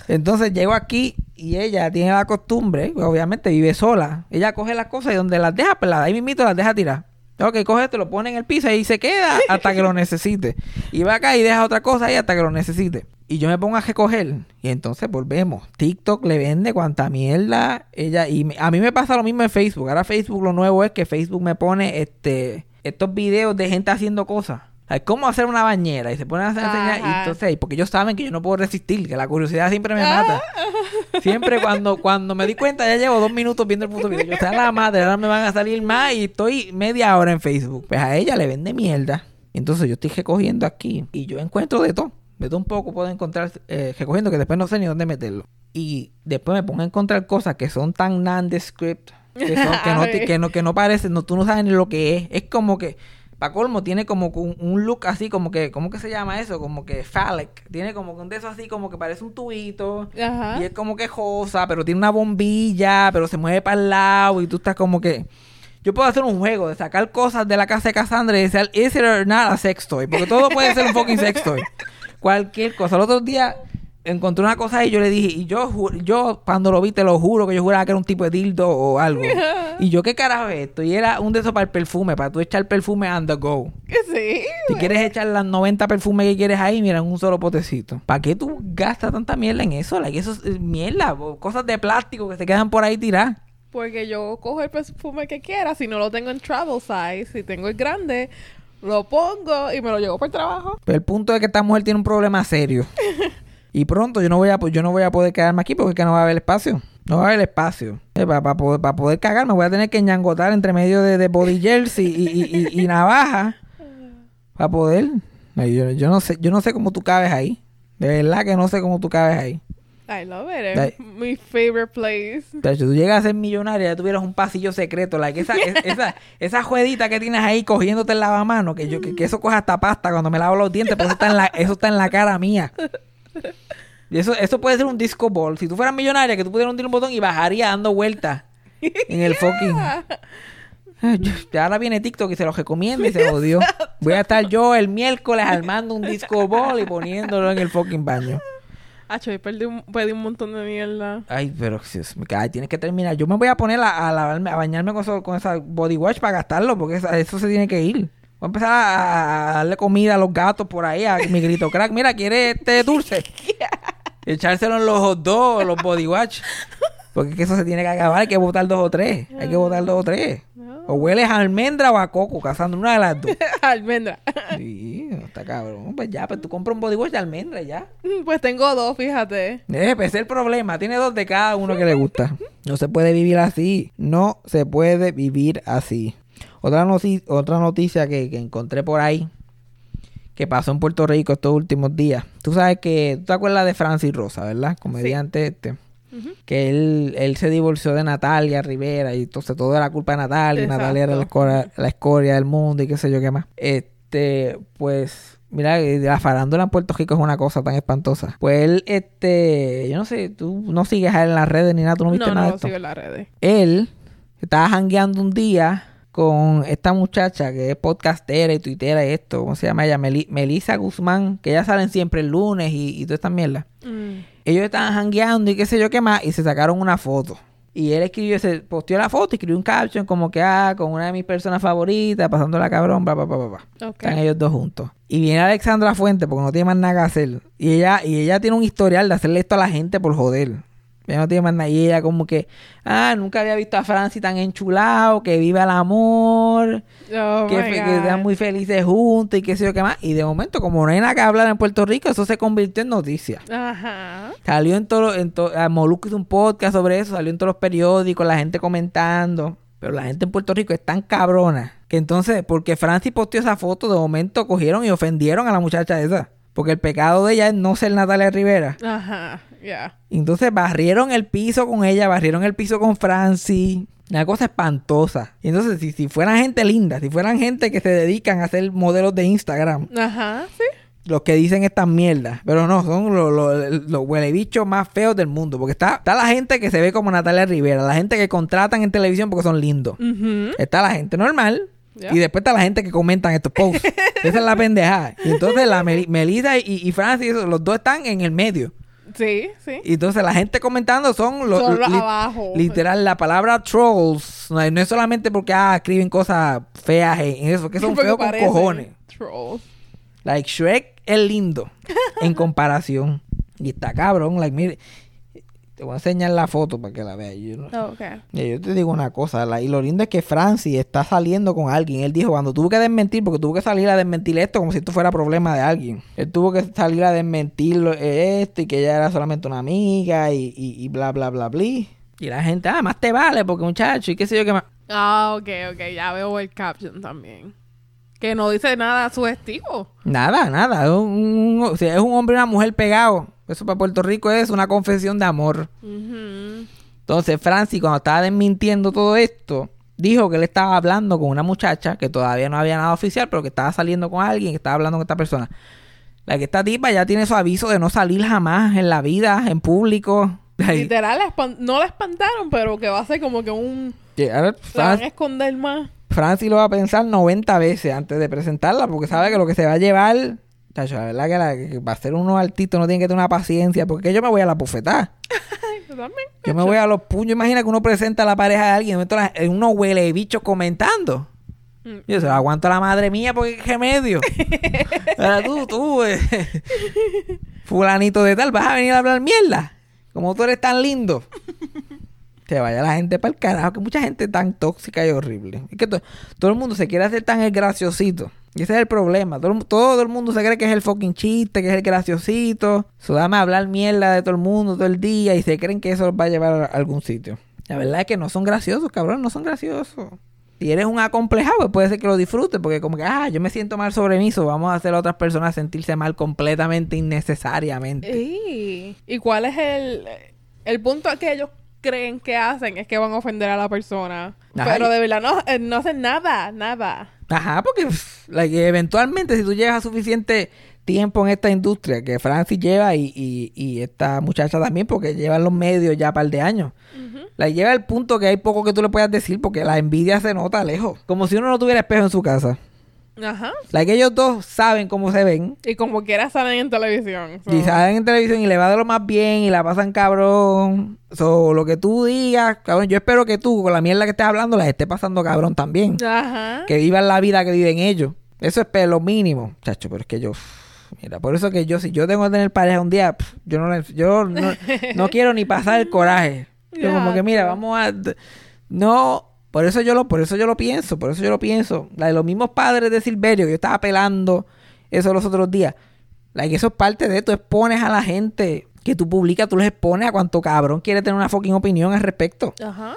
Entonces llego aquí y ella tiene la costumbre, pues, obviamente vive sola. Ella coge las cosas y donde las deja, pues ahí mismito las deja tirar. Ok, coge esto, lo pone en el piso y se queda hasta que lo necesite. Y va acá y deja otra cosa ahí hasta que lo necesite. Y yo me pongo a recoger. Y entonces volvemos. TikTok le vende cuanta mierda. Ella, y me- a mí me pasa lo mismo en Facebook. Ahora Facebook lo nuevo es que Facebook me pone este estos videos de gente haciendo cosas. ¿Cómo hacer una bañera? Y se ponen a hacer enseñar. Y entonces, porque ellos saben que yo no puedo resistir, que la curiosidad siempre me mata. Siempre cuando, cuando me di cuenta, ya llevo dos minutos viendo el puto video. Yo, sea la madre, ahora me van a salir más y estoy media hora en Facebook. Pues a ella le vende mierda. Entonces yo estoy recogiendo aquí y yo encuentro de todo. De todo un poco puedo encontrar eh, recogiendo que después no sé ni dónde meterlo. Y después me pongo a encontrar cosas que son tan nondescript. Que, son, que, no, que, no, que no parecen, no, tú no sabes ni lo que es. Es como que, para colmo, tiene como que un, un look así, como que, ¿cómo que se llama eso? Como que phallic. Tiene como que un de esos así, como que parece un tubito. Ajá. Y es como quejosa, pero tiene una bombilla, pero se mueve para el lado y tú estás como que... Yo puedo hacer un juego de sacar cosas de la casa de Cassandra y decir, ¿is it or not a sex toy? Porque todo puede ser un fucking sex toy. Cualquier cosa. El otro día encontré una cosa y yo le dije, y yo, yo cuando lo vi te lo juro que yo juraba que era un tipo de dildo o algo. y yo, ¿qué carajo es esto? Y era un de esos para el perfume, para tú echar perfume on the go. Sí. Si quieres echar las 90 perfumes que quieres ahí, mira, en un solo potecito. ¿Para qué tú gastas tanta mierda en eso? Like, eso es eh, mierda, cosas de plástico que se quedan por ahí tiradas. Porque yo cojo el perfume que quiera. Si no lo tengo en travel size, si tengo el grande, lo pongo y me lo llevo por trabajo. Pero el punto es que esta mujer tiene un problema serio. y pronto yo no voy a yo no voy a poder quedarme aquí porque es que no va a haber espacio. No va a haber espacio. para, poder, para poder cagar me voy a tener que ñangotar entre medio de, de body jersey y, y- y- y navaja. Para poder. Yo, yo no sé, yo no sé cómo tú cabes ahí. De verdad que no sé cómo tú cabes ahí. I love it. Es mi favorite place. Si tú llegas a ser millonaria, ya tuvieras un pasillo secreto, like esa, es- esa, esa jueguita que tienes ahí cogiéndote el lavamano, que yo, que, que eso coge hasta pasta cuando me lavo los dientes, pero eso está en la, eso está en la cara mía. Y eso, eso puede ser un disco ball. Si tú fueras millonaria, que tú pudieras hundir un botón y bajaría dando vueltas en el fucking. Ay, yo- ya ahora viene TikTok y se lo recomienda y se jodió. Voy a estar yo el miércoles armando un disco ball y poniéndolo en el fucking baño. Acho, y perdí un, perdí un montón de mierda. Ay, pero Dios, cae, tienes que terminar. Yo me voy a poner a, a lavarme, a bañarme con, eso- con esa body wash para gastarlo, porque esa- eso se tiene que ir. Voy a empezar a, darle comida a los gatos por ahí, a mi grito crack. Mira, ¿quiere este dulce? Echárselo en los hot dogs, los body. Porque es que eso se tiene que acabar, hay que botar dos o tres. Hay que botar dos o tres. O hueles a almendra o a coco, cazando una de las dos. Almendra. Sí, está cabrón. Pues ya, pues tú compras un body wash de almendra ya. pues tengo dos, fíjate. Eh, pues es el problema. Tiene dos de cada uno que le gusta. No se puede vivir así. No se puede vivir así. Otra, noci- otra noticia que, que encontré por ahí. Que pasó en Puerto Rico estos últimos días. Tú sabes que... ¿Tú te acuerdas de Francis Rosa, verdad? Comediante este. Ujú. Que él, él se divorció de Natalia Rivera. Y entonces todo era culpa de Natalia. Y Natalia era la Exacto. escoria, la escoria del mundo y qué sé yo qué más. Este... Pues... Mira, la farándula en Puerto Rico es una cosa tan espantosa. Pues él, este, yo no sé, tú no sigues a él en las redes ni nada, tú no viste No, nada no esto. sigo en las redes. Él estaba jangueando un día con esta muchacha que es podcastera y tuitera y esto, ¿cómo se llama ella? Meli- Melissa Guzmán, que ya salen siempre el lunes y, y toda esta mierda. Mm. Ellos estaban jangueando y qué sé yo qué más, y se sacaron una foto. Y él escribió, se posteó la foto, escribió un caption como que, ah, con una de mis personas favoritas, pasando la cabrón, bla, bla, bla, bla. Están ellos dos juntos. Y viene Alexandra Fuente porque no tiene más nada que hacer. Y ella, y ella tiene un historial de hacerle esto a la gente por joder. Ella no tiene más nada. Y ella como que, ah, nunca había visto a Francis tan enchulado, que viva el amor, Oh que, que están muy felices juntos y qué sé yo qué más. Y de momento, como no hay nada que hablar en Puerto Rico, eso se convirtió en noticia. Ajá. Salió en todo, en to- a Molusco hizo un podcast sobre eso, salió en todos los periódicos, la gente comentando. Pero la gente en Puerto Rico es tan cabrona que entonces, porque Francis posteó esa foto, de momento cogieron y ofendieron a la muchacha esa. Porque el pecado de ella es no ser Natalia Rivera. Ajá. Entonces barrieron el piso con ella, barrieron el piso con Francis. Una cosa espantosa. Y entonces, si, si fueran gente linda, si fueran gente que se dedican a hacer modelos de Instagram, Ajá. Sí. los que dicen estas mierdas. Pero no, son los, los, los huelebichos más feos del mundo. Porque está, está la gente que se ve como Natalia Rivera, la gente que contratan en televisión porque son lindos. Está la gente normal. Y después está la gente que comentan estos posts. Esa es la pendejada. Y entonces la Mel- Melissa y, y Francis, los dos están en el medio. Sí, sí. Y entonces la gente comentando son los... Son los li- abajo. Literal, la palabra trolls no es, no es solamente porque ah, escriben cosas feas en eso, que son Porque feos con cojones. Trolls. Like Shrek es lindo en comparación. Y está cabrón, like, mire, te voy a enseñar la foto para que la veas. Yo, no- Oh, ok. Mira, yo te digo una cosa, la- y lo lindo es que Francis está saliendo con alguien. Él dijo, cuando tuvo que desmentir, porque tuvo que salir a desmentir esto como si esto fuera problema de alguien. Él tuvo que salir a desmentir eh, esto y que ella era solamente una amiga y, y, y bla, bla, bla, bla. Y la gente, ah, más te vale porque muchacho y qué sé yo qué más. Ah, ok, ok. Ya veo el caption también. Que no dice nada sugestivo. Nada, nada. Es un, un- o sea, es un hombre y una mujer pegado. Eso para Puerto Rico es una confesión de amor. Ujú. Entonces, Francis, cuando estaba desmintiendo todo esto, dijo que él estaba hablando con una muchacha que todavía no había nada oficial, pero que estaba saliendo con alguien, que estaba hablando con esta persona. La que esta tipa ya tiene su aviso de no salir jamás en la vida, en público. Literal, no la espantaron, pero que va a ser como que un... ahora Se van a esconder más. Francis lo va a pensar 90 veces antes de presentarla, porque sabe que lo que se va a llevar, la verdad que, la, que para ser uno altito no tiene que tener una paciencia, porque yo me voy a la bufetada. Yo me voy a los puños. Imagina que uno presenta a la pareja de alguien, la- eh, uno huele bichos comentando. Mm. Yo se lo aguanto a la madre mía porque qué. Ahora tú, tú, eh, fulanito de tal, vas a venir a hablar mierda. Como tú eres tan lindo. Se vaya la gente para el carajo, que mucha gente tan tóxica y horrible. Es que to- todo el mundo se quiere hacer tan el graciosito. Y ese es el problema. Todo, todo el mundo se cree que es el fucking chiste, que es el graciosito. So, dame a hablar mierda de todo el mundo todo el día y se creen que eso los va a llevar a algún sitio. La verdad es que no son graciosos, cabrón, no son graciosos. Si eres un acomplejado, pues puede ser que lo disfrutes, porque como que, ah, yo me siento mal sobre mí, vamos a hacer a otras personas sentirse mal completamente innecesariamente. ¿Y, ¿Y cuál es el, el punto que ellos creen que hacen? Es que van a ofender a la persona. Ajá, Pero de verdad no, eh, no hacen nada, nada. Ajá, porque pff, like, eventualmente si tú llevas suficiente tiempo en esta industria, que Francis lleva y, y, y esta muchacha también, porque llevan los medios ya un par de años, la lleva al punto que hay poco que tú le puedas decir porque la envidia se nota lejos. Como si uno no tuviera espejo en su casa. Ajá. Like, ellos dos saben cómo se ven. Y como quiera salen en televisión. so- Y salen en televisión y le va de lo más bien y la pasan cabrón. So, lo que tú digas, cabrón, yo espero que tú con la mierda que estés hablando la estés pasando cabrón también. Ajá. Que vivan la vida que viven ellos. Eso es lo mínimo, chacho, pero es que yo... Mira, por eso que yo, si yo tengo que tener pareja un día, yo no, yo no, no quiero ni pasar el coraje. Yo como que, mira, vamos a... No, por eso yo lo, por eso yo lo pienso, por eso yo lo pienso. La de los mismos padres de Silverio, yo estaba pelando eso los otros días. La que eso es parte de esto, expones a la gente que tú publicas, tú les expones a cuánto cabrón quiere tener una fucking opinión al respecto. Ajá.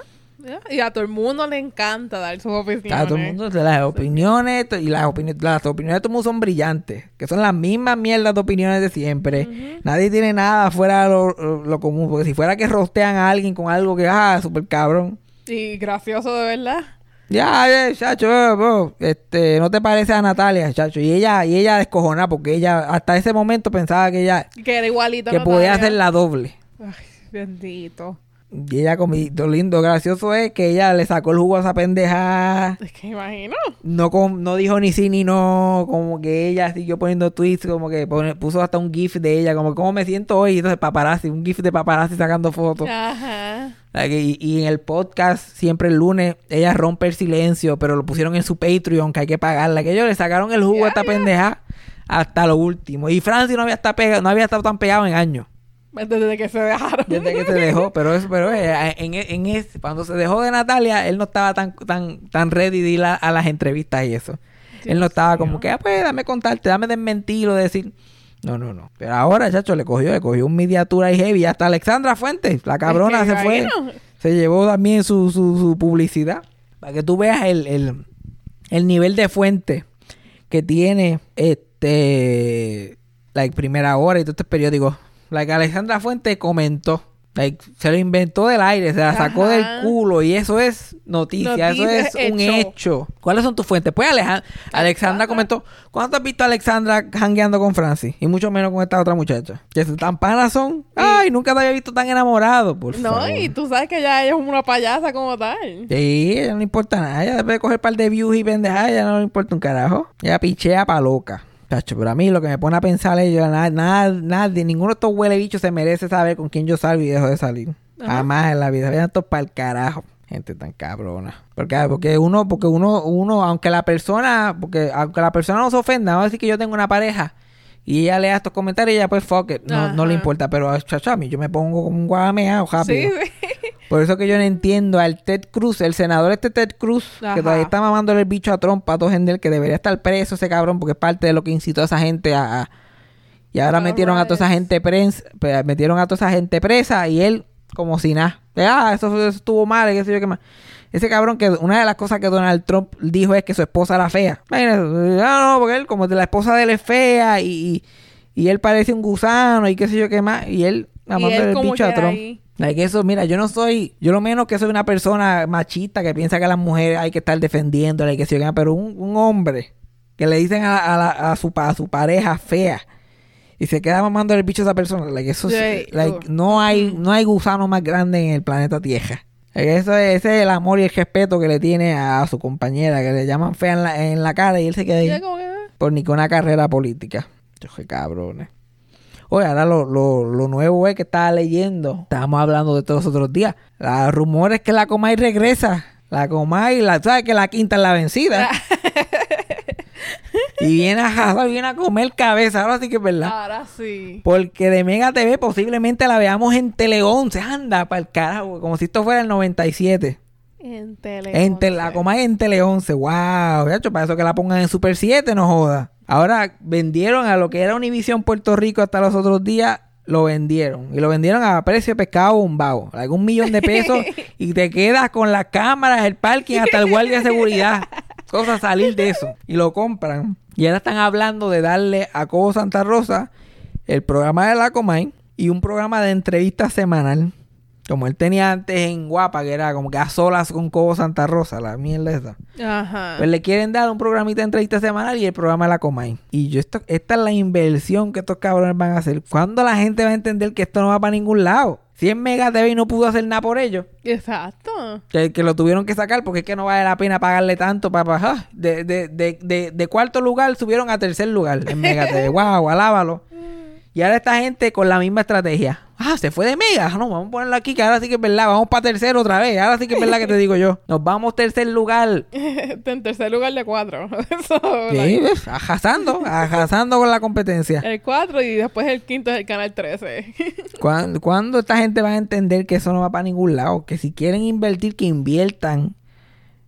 Y a todo el mundo le encanta dar sus opiniones. A todo el mundo, las opiniones, y las opiniones, las opiniones de todo el mundo son brillantes, que son las mismas mierdas de opiniones de siempre. Nadie tiene nada fuera de lo, lo- lo común, porque si fuera que rostean a alguien con algo que, ah, súper cabrón. Y gracioso de verdad. Ya, eh, chacho, bro, este, no te parece a Natalia, chacho. Y ella, y ella descojonada, porque ella hasta ese momento pensaba que ella, Que era igualito. que podía Natalia. hacer la doble. Ay, bendito. Y ella, lo lindo, gracioso es que ella le sacó el jugo a esa pendeja. Es que imagino. no no dijo ni sí ni no, como que ella siguió poniendo tweets, como que pone- puso hasta un gif de ella, como cómo me siento hoy, entonces paparazzi, un gif de paparazzi sacando fotos. Ajá. Y, y en el podcast, siempre el lunes, ella rompe el silencio, pero lo pusieron en su Patreon, que hay que pagarla, que ellos le sacaron el jugo a esta pendeja hasta lo último. Y Francis no había, estado pegado, no había estado tan pegado en años. Desde que se dejaron. desde que se dejó, pero eso, pero eh, en, en ese, cuando se dejó de Natalia, él no estaba tan, tan, tan ready de ir a, a las entrevistas y eso. él no estaba como que, ah, pues, dame contarte, dame desmentir o decir. No, no, no. Pero ahora, chacho, le cogió, le cogió un miniatura y heavy. Hasta Alexandra Fuentes, la cabrona, Es que, se fue. Se llevó también su, su, su publicidad. Para que tú veas el, el, el nivel de fuente que tiene este like primera hora y todos estos periódicos. Like Alexandra Fuente comentó. Like, se lo inventó del aire, se la sacó Ajá. del culo y eso es noticia, Noticia, eso es un hecho. ¿Cuáles son tus fuentes? Pues Aleja- Alexandra comentó, ¿cuándo has visto a Alexandra jangueando con Francis? Y mucho menos con esta otra muchacha. Que tan panas son. Ay, nunca te había visto tan enamorado, por No, favor. y tú sabes que ya ella es una payasa como tal. Sí, ella no importa nada. Ella después de coger un par de views y pendejadas, ya no le importa un carajo. Ella pichea pa' loca. Chacho, pero a mí lo que me pone a pensar es yo, nada, nada, nadie, ninguno de estos huele bichos se merece saber con quién yo salgo y dejo de salir. Jamás en la vida. Vean esto para el carajo. Gente tan cabrona. Porque, porque uno, porque uno, uno, aunque la persona, porque aunque la persona no se ofenda, vamos a decir que yo tengo una pareja y ella lea estos comentarios y ella pues fuck it, no, no le Ajá. importa. Pero chacho, a mí yo me pongo como un guameado rápido. Sí, sí. Por eso que yo no entiendo al Ted Cruz, el senador este Ted Cruz, Ajá. que todavía está mamándole el bicho a Trump, a todo Gendel, que debería estar preso ese cabrón, porque es parte de lo que incitó a esa gente a... a- y ahora metieron a toda esa riots. gente presa, metieron a toda esa gente presa y él como si nada. Ah, eso, eso estuvo mal, y qué sé yo qué más. Ese cabrón que una de las cosas que Donald Trump dijo es que su esposa era fea. Imagínate, ah, no, porque él como de la esposa de él es fea y, y, y él parece un gusano y qué sé yo qué más. Y él mamándole el bicho a Trump. ahí. Like eso, mira, yo no soy, yo lo menos que soy una persona machista que piensa que a las mujeres hay que estar defendiéndola y que se pero un, un hombre que le dicen a, a la- a su, a su pareja fea y se queda mamando el bicho a esa persona, like, eso like, uh. no hay, no hay gusano más grande en el planeta Tierra. Like, Eso es, ese es el amor y el respeto que le tiene a, su compañera, que le llaman fea en la, en la cara y él se queda ahí Ya como que, ah. por ni con una carrera política. Yo qué cabrones. Oye, ahora lo, lo, lo nuevo es que estaba leyendo. Estábamos hablando de todos los otros días. Los rumores que la Comay regresa. La Comay, la, ¿sabes que la quinta es la vencida? y viene a arrasar, viene a comer cabeza. Ahora sí que es verdad. Ahora sí. Porque de Mega TV posiblemente la veamos en Tele 11. Anda, para el carajo. Como si esto fuera el 97. En tele. En tele, la Comay en Tele 11. Wow, hecho para eso que la pongan en Super 7, no joda. Ahora vendieron a lo que era Univision Puerto Rico hasta los otros días, lo vendieron. Y lo vendieron a precio de pescado bombao. Algún millón de pesos y te quedas con las cámaras, el parking, hasta el guardia de seguridad. Cosa salir de eso. Y lo compran. Y ahora están hablando de darle a Cobo Santa Rosa el programa de la Comay y un programa de entrevista semanal. Como él tenía antes en Guapa, que era como que a solas con Cobo Santa Rosa, la mierda esa. Ajá. Pues le quieren dar un programita de entrevista semanal y el programa de la Comay. Y yo esto, esta es la inversión que estos cabrones van a hacer. ¿Cuándo la gente va a entender que esto no va para ningún lado? Si es Mega TV y no pudo hacer nada por ellos. Exacto. Que, que lo tuvieron que sacar porque es que no vale la pena pagarle tanto para bajar. De, de, de, de, de cuarto lugar subieron a tercer lugar en Mega TV. wow, alábalo. Y ahora esta gente con la misma estrategia. Ah, se fue de Mega. No, vamos a ponerlo aquí, que ahora sí que es verdad. Vamos para tercero otra vez. Ahora sí que es verdad que te digo yo. Nos vamos tercer lugar. en tercer lugar de cuatro. Eso, Sí, ajazando, ajazando con la competencia. El 4 y después el quinto es el canal 13. ¿Cuándo, cuándo esta gente va a entender que eso no va para ningún lado? Que si quieren invertir, que inviertan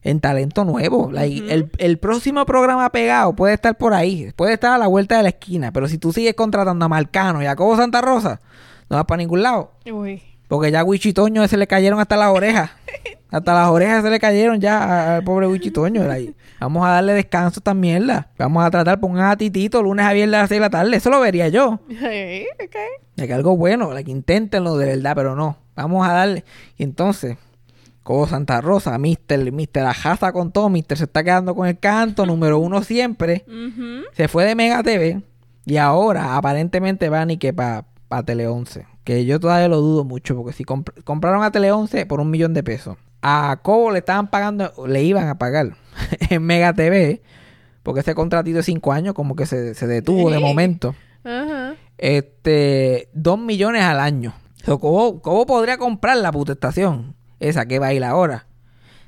en talento nuevo. Like, el, el próximo programa pegado puede estar por ahí, puede estar a la vuelta de la esquina, pero si tú sigues contratando a Marcano y a Cobo Santa Rosa, no va para ningún lado. Uy. Porque ya a Wichitoño se le cayeron hasta las orejas. Hasta las orejas se le cayeron ya al pobre Wichitoño. Like, Vamos a darle descanso a esta mierda. Vamos a tratar, pongan a Titito lunes a viernes a las 6 de la tarde. Eso lo vería yo. Hey, ok. De que algo bueno, like, inténtenlo de verdad, pero no. Vamos a darle. Y entonces, como Santa Rosa, Mister, Mister Ajaza con todo, Mister se está quedando con el canto, número uno siempre. Se fue de Mega TV y ahora aparentemente va ni que para pa Tele 11. Que yo todavía lo dudo mucho, porque si comp- compraron a Tele 11 por un millón de pesos, a Cobo le estaban pagando, le iban a pagar en Mega TV, porque ese contratito de cinco años como que se, se detuvo de momento Ajá. este, dos millones al año. So, ¿cómo, cómo podría comprar la puta estación? Esa que va a ir ahora.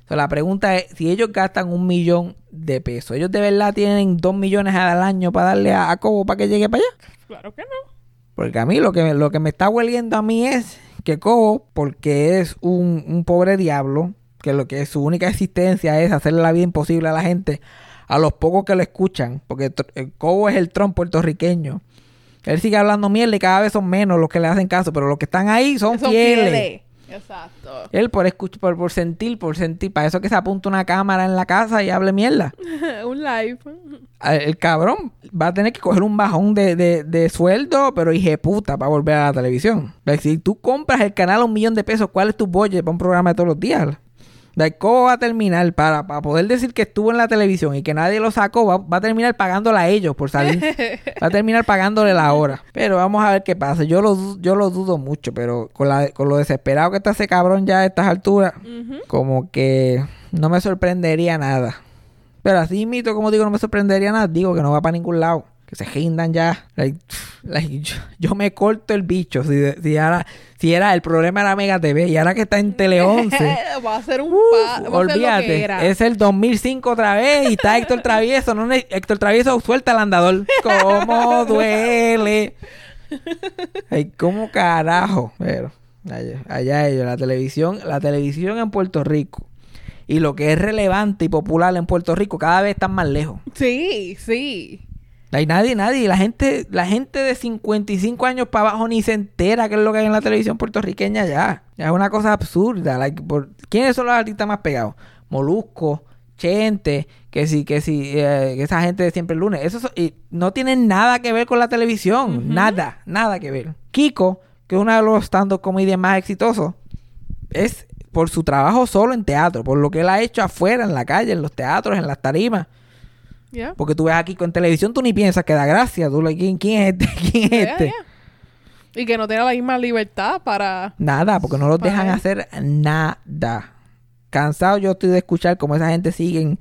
So, la pregunta es, si ellos gastan un millón de pesos, ¿ellos de verdad tienen dos millones al año para darle a, a Cobo para que llegue para allá? Claro que no. Porque a mí lo que, lo que me está hueliendo a mí es que Cobo, porque es un, un pobre diablo, que lo que su única existencia es hacerle la vida imposible a la gente, a los pocos que lo escuchan, porque el Cobo es el Trump puertorriqueño. Él sigue hablando mierda y cada vez son menos los que le hacen caso, pero los que están ahí son, Son fieles. fieles. Exacto. Él por escuchar, por, por sentir, por sentir, para eso que se apunta una cámara en la casa y hable mierda. un live. El cabrón va a tener que coger un bajón de, de, de sueldo, pero hije puta, para volver a la televisión. Si tú compras el canal a un millón de pesos, ¿cuál es tu budget para un programa de todos los días? Like, ¿Cómo va a terminar para, para poder decir que estuvo en la televisión y que nadie lo sacó? Va, va a terminar pagándola a ellos por salir. va a terminar pagándole la hora. Pero vamos a ver qué pasa. Yo lo, yo lo dudo mucho, pero con, la, con lo desesperado que está ese cabrón ya a estas alturas, como que no me sorprendería nada. Pero así mito, como digo, no me sorprendería nada. Digo que no va para ningún lado. Que se rindan ya. Like, like, yo, yo me corto el bicho. Si, si, ahora, si era el problema era Mega TV y ahora que está en Tele 11. va a ser un uh, a olvídate, es el 2005 otra vez y está Héctor Travieso. No, Héctor Travieso suelta el andador. ¿Cómo duele? Ay, ¿cómo carajo? Pero allá, allá ellos, la televisión, la televisión en Puerto Rico y lo que es relevante y popular en Puerto Rico cada vez están más lejos. Sí, sí. Hay nadie, nadie. La gente, la gente de 55 años para abajo ni se entera qué es lo que hay en la televisión puertorriqueña ya. Ya es una cosa absurda. Like, por- ¿Quiénes son los artistas más pegados? Molusco, Chente, que sí, que sí, eh, que esa gente de siempre el lunes. Eso so- y no tienen nada que ver con la televisión. Nada, nada que ver. Kiko, que es uno de los stand-up comedians más exitosos, es por su trabajo solo en teatro, por lo que él ha hecho afuera, en la calle, en los teatros, en las tarimas. Porque tú ves aquí con televisión, tú ni piensas que da gracia. Tú, ¿quién, quién es este? ¿Quién es este? Y que no tiene la misma libertad para. Nada, porque no los dejan él. hacer nada. Cansado yo estoy de escuchar cómo esa gente siguen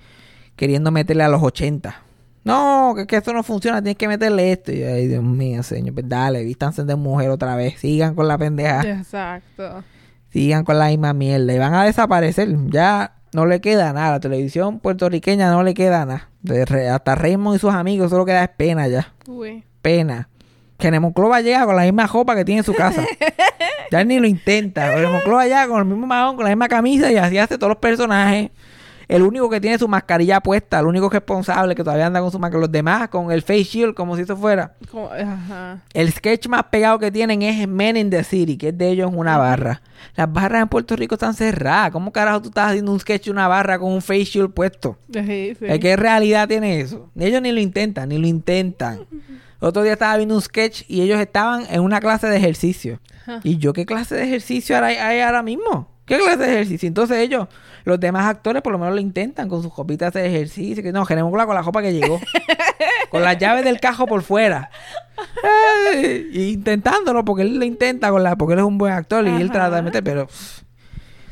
queriendo meterle a los 80. No, que, que esto no funciona, tienes que meterle esto. Y yo, ay, Dios mío, señor, pues dale, vístanse de mujer otra vez. Sigan con la pendeja. Exacto. Sigan con la misma mierda. Y van a desaparecer. Ya no le queda nada. La televisión puertorriqueña no le queda nada. Re- hasta Raymond y sus amigos solo queda es pena ya. Uy. pena. Que Nemonclova llega con la misma ropa que tiene en su casa. ya ni lo intenta. Nemonclova llega con el mismo mahón, con la misma camisa y así hace todos los personajes. El único que tiene su mascarilla puesta, el único responsable que todavía anda con su mascarilla. Los demás con el face shield como si eso fuera. Como- ajá. El sketch más pegado que tienen es Men in the City, que es de ellos en una barra. Las barras en Puerto Rico están cerradas. ¿Cómo carajo tú estás haciendo un sketch de una barra con un face shield puesto? Sí, sí. ¿Eh, ¿Qué realidad tiene eso? Ellos ni lo intentan, ni lo intentan. Otro día estaba viendo un sketch y ellos estaban en una clase de ejercicio. Ajá. ¿Y yo qué clase de ejercicio hay ahora mismo? ¿Qué clase de ejercicio? Entonces ellos, los demás actores por lo menos lo intentan con sus copitas de ejercicio. Que no, queremos con la copa que llegó. con las llaves del cajo por fuera. Intentándolo porque él lo intenta con la, porque él es un buen actor y él trata de meter, pero pff,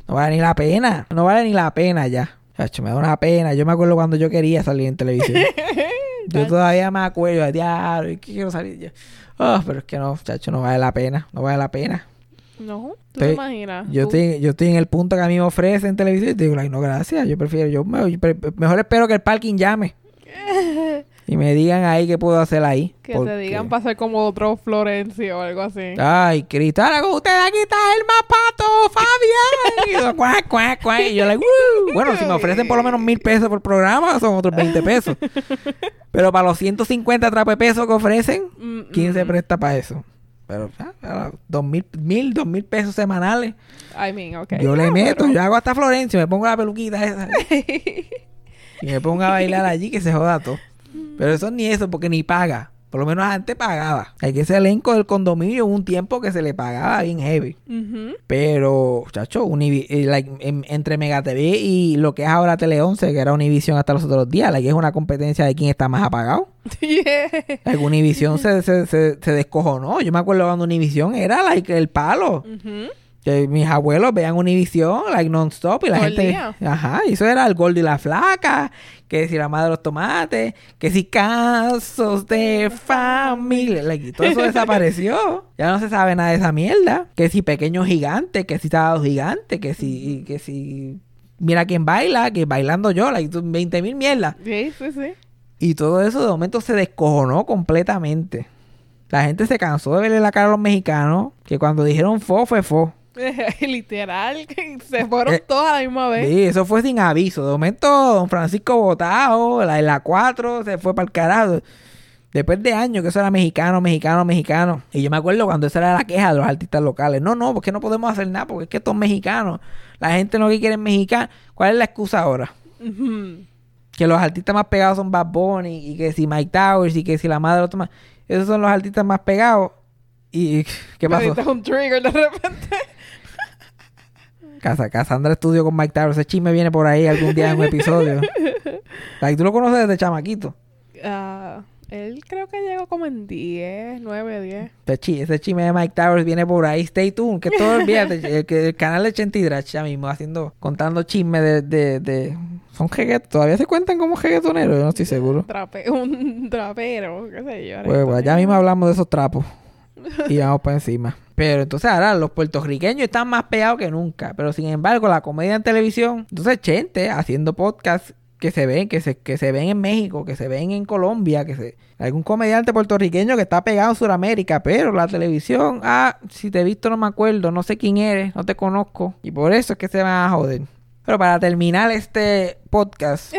no vale ni la pena. No vale ni la pena ya. Chacho, me da una pena. Yo me acuerdo cuando yo quería salir en televisión. yo todavía me acuerdo de diablo, ¿y qué quiero salir yo. Oh, pero es que no, chacho, no vale la pena. No vale la pena. No, tú te imaginas. Yo Tú- estoy, yo estoy en el punto que a mí me ofrecen televisión y te digo, like, no, gracias. Yo prefiero, yo, me- yo pre- mejor espero que el parking llame. y me digan ahí qué puedo hacer ahí. Que te porque- digan para ser como otro Florencio o algo así. Ay, Cristal, con usted aquí está el mapato, Fabián. Y yo, cuac, cuac, cuac. Y yo, like, "Woo". Bueno, si me ofrecen por lo menos mil pesos por programa, son otros 20 pesos. Pero para los 150 trape pesos que ofrecen, Mm, ¿quién se mm. presta para eso? Pero, ah, ah, dos mil, mil, dos mil pesos semanales. I mean, okay. Yo le Ah, meto, pero- yo hago hasta Florencio, me pongo la peluquita esa. y me pongo a bailar allí que se joda todo. Pero eso ni eso, porque ni paga. Por lo menos antes pagaba. Hay que ese elenco del condominio hubo un tiempo que se le pagaba bien heavy. Pero, chacho, Univi- eh, like, en- entre Mega TV y lo que es ahora Tele 11, que era Univision hasta los otros días, like, es una competencia de quién está más apagado. Yeah. Like, Univision se, se, se, se descojonó. Yo me acuerdo cuando Univision era like, el palo. Que mis abuelos vean Univision, like non-stop, y la gente. día. Ajá, y eso era el gordo y la flaca, que si la madre de los tomates, que si casos de familia, like, todo eso desapareció. Ya no se sabe nada de esa mierda. Que si pequeño gigante, que si sábado gigante, que si, que si. Mira quién baila, que bailando yo, like, 20 mil mierdas. Sí, sí, sí. Y todo eso de momento se descojonó completamente. La gente se cansó de verle la cara a los mexicanos, que cuando dijeron fo, fue fo. Literal, se fueron Eh, todas a la misma vez. Sí, eso fue sin aviso. De momento, don Francisco Botao, la de la 4, se fue para el carajo. Después de años que eso era mexicano, mexicano, mexicano. Y yo me acuerdo cuando esa era la queja de los artistas locales. No, no, porque no podemos hacer nada, porque es que estos mexicanos. La gente no quiere mexicano. ¿Cuál es la excusa ahora? Que los artistas más pegados son Bad Bunny y que si Mike Towers y que si la madre otro más. Esos son los artistas más pegados. ¿Y qué Me pasó? diste un trigger de repente. Casa, Cassandra estudió con Mike Towers. Ese chisme viene por ahí algún día en un episodio. Like, ¿Tú lo conoces desde chamaquito? Ah, él creo que llegó como en 10, 9, 10. Ese, chi- ese chisme de Mike Towers viene por ahí. Stay tuned. Que todo el, que- el canal de Chenty Drach ya mismo haciendo, contando chismes de, de, de- Son jeguet. ¿Todavía se cuentan como jeguetoneros? Yo no estoy seguro. Trape, un trapero, qué sé yo. Pues, pues, ya mismo hablamos de esos trapos. Y vamos para encima. Pero entonces ahora los puertorriqueños están más pegados que nunca. Pero sin embargo, la comedia en televisión. Entonces, Chente haciendo podcasts que se ven, que se, que se ven en México, que se ven en Colombia, que se. Algún comediante puertorriqueño que está pegado en Sudamérica, pero la televisión, ah, si te he visto no me acuerdo, no sé quién eres, no te conozco. Y por eso es que se van a joder. Pero para terminar este podcast,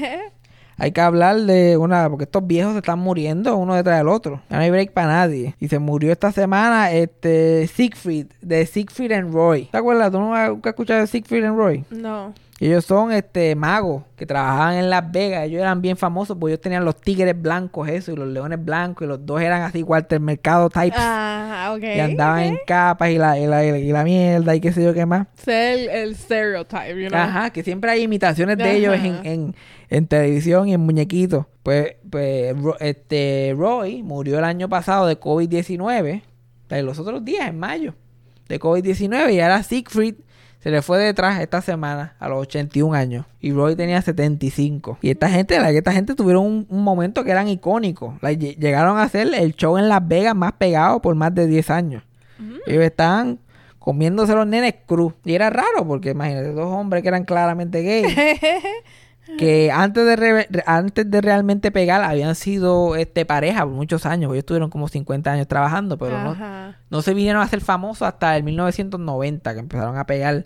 hay que hablar de una, porque estos viejos se están muriendo uno detrás del otro. Ya no hay break para nadie. Y se murió esta semana este Siegfried, de Siegfried and Roy. ¿Te acuerdas? ¿Tú nunca has escuchado de Siegfried and Roy? No. Ellos son este magos que trabajaban en Las Vegas. Ellos eran bien famosos porque ellos tenían los tigres blancos, eso, y los leones blancos, y los dos eran así Walter Mercado types. Ah, ok. y andaban en capas y la, y, la, y la mierda y qué sé yo qué más. Sé el, el stereotype, you know. Ajá, que siempre hay imitaciones de ellos en, en, en televisión y en muñequitos. Pues, pues este, Roy murió el año pasado de COVID-19, de los otros días, en mayo, de COVID-19, y ahora Siegfried se le fue detrás esta semana a los 81 años. Y Roy tenía 75. Y esta gente, la esta gente tuvieron un, un momento que eran icónicos. Like, lle- llegaron a hacer el show en Las Vegas más pegado por más de 10 años. Ellos estaban comiéndose los nenes cruz. Y era raro porque imagínate, dos hombres que eran claramente gays. que antes de, re- antes de realmente pegar habían sido este pareja por muchos años. Ellos estuvieron como 50 años trabajando, pero no, no se vinieron a ser famosos hasta el 1990, que empezaron a pegar.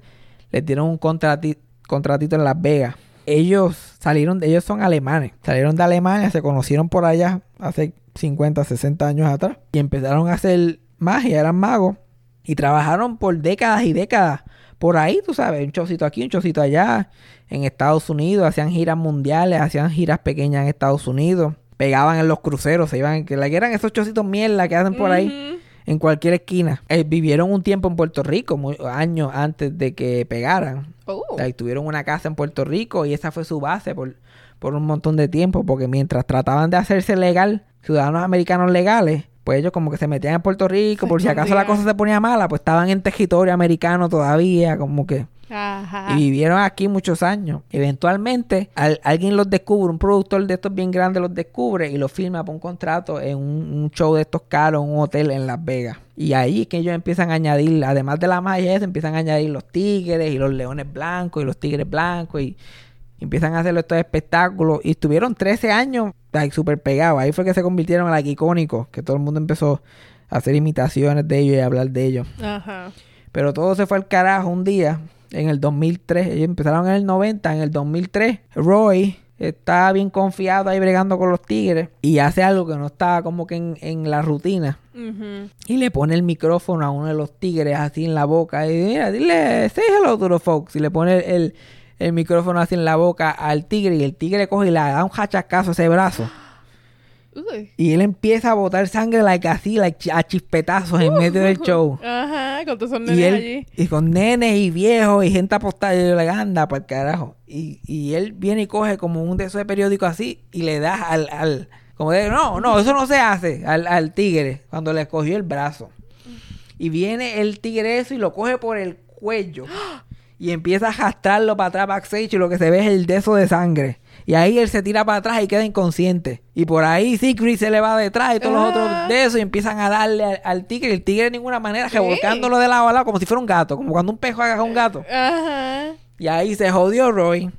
Les dieron un contrati- contratito en Las Vegas. Ellos salieron, ellos son alemanes. Salieron de Alemania, se conocieron por allá hace 50, 60 años atrás. Y empezaron a hacer magia, eran magos. Y trabajaron por décadas y décadas. Por ahí, tú sabes, un chocito aquí, un chocito allá. En Estados Unidos, hacían giras mundiales, hacían giras pequeñas en Estados Unidos. Pegaban en los cruceros, se iban, que eran esos chocitos mierda que hacen por ahí en cualquier esquina. Eh, vivieron un tiempo en Puerto Rico, muy- años antes de que pegaran. Oh. O sea, y tuvieron una casa en Puerto Rico y esa fue su base por, por un montón de tiempo, porque mientras trataban de hacerse legal, ciudadanos americanos legales, pues ellos como que se metían en Puerto Rico, Se por si acaso la cosa se ponía mala, pues estaban en territorio americano todavía, como que... Ajá. Y vivieron aquí muchos años. Eventualmente, al- alguien los descubre, un productor de estos bien grandes los descubre y los firma por un contrato en un, un show de estos caros, en un hotel en Las Vegas. Y ahí es que ellos empiezan a añadir, además de la magia, esa, empiezan a añadir los tigres y los leones blancos y los tigres blancos y empiezan a hacer estos espectáculos. Y estuvieron 13 años like, súper pegados. Ahí fue que se convirtieron en like, icónicos, que todo el mundo empezó a hacer imitaciones de ellos y a hablar de ellos. Ajá. Pero todo se fue al carajo un día, en el 2003. Ellos empezaron en el 90, en el 2003. Roy está bien confiado ahí bregando con los tigres y hace algo que no estaba como que en, en la rutina. Ujú. Y le pone el micrófono a uno de los tigres así en la boca. Y mira, dile, say hello to the folks. Y le pone el, el micrófono así en la boca al tigre. Y el tigre coge y le da un hachacazo a ese brazo. Uy. Y él empieza a botar sangre like así, like, a chispetazos en medio del show. Ajá, con todos esos Y nenes él, allí. y con nenes y viejos y gente apostada, y yo le anda para el carajo. Y, y él viene y coge como un de esos de periódico así y le da al, al como de, no, no, eso no se hace, al, al tigre, cuando le cogió el brazo. Y viene el tigre eso y lo coge por el cuello. Y empieza a arrastrarlo para atrás backstage y lo que se ve es el deso de sangre. Y ahí él se tira para atrás y queda inconsciente. Y por ahí Siegfried se le va detrás y todos los Ah. otros de eso y empiezan a darle al, al tigre. El tigre de ninguna manera revolcándolo de lado a lado como si fuera un gato. Como cuando un pejo agarra a un gato. Ajá. Y ahí se jodió Roy.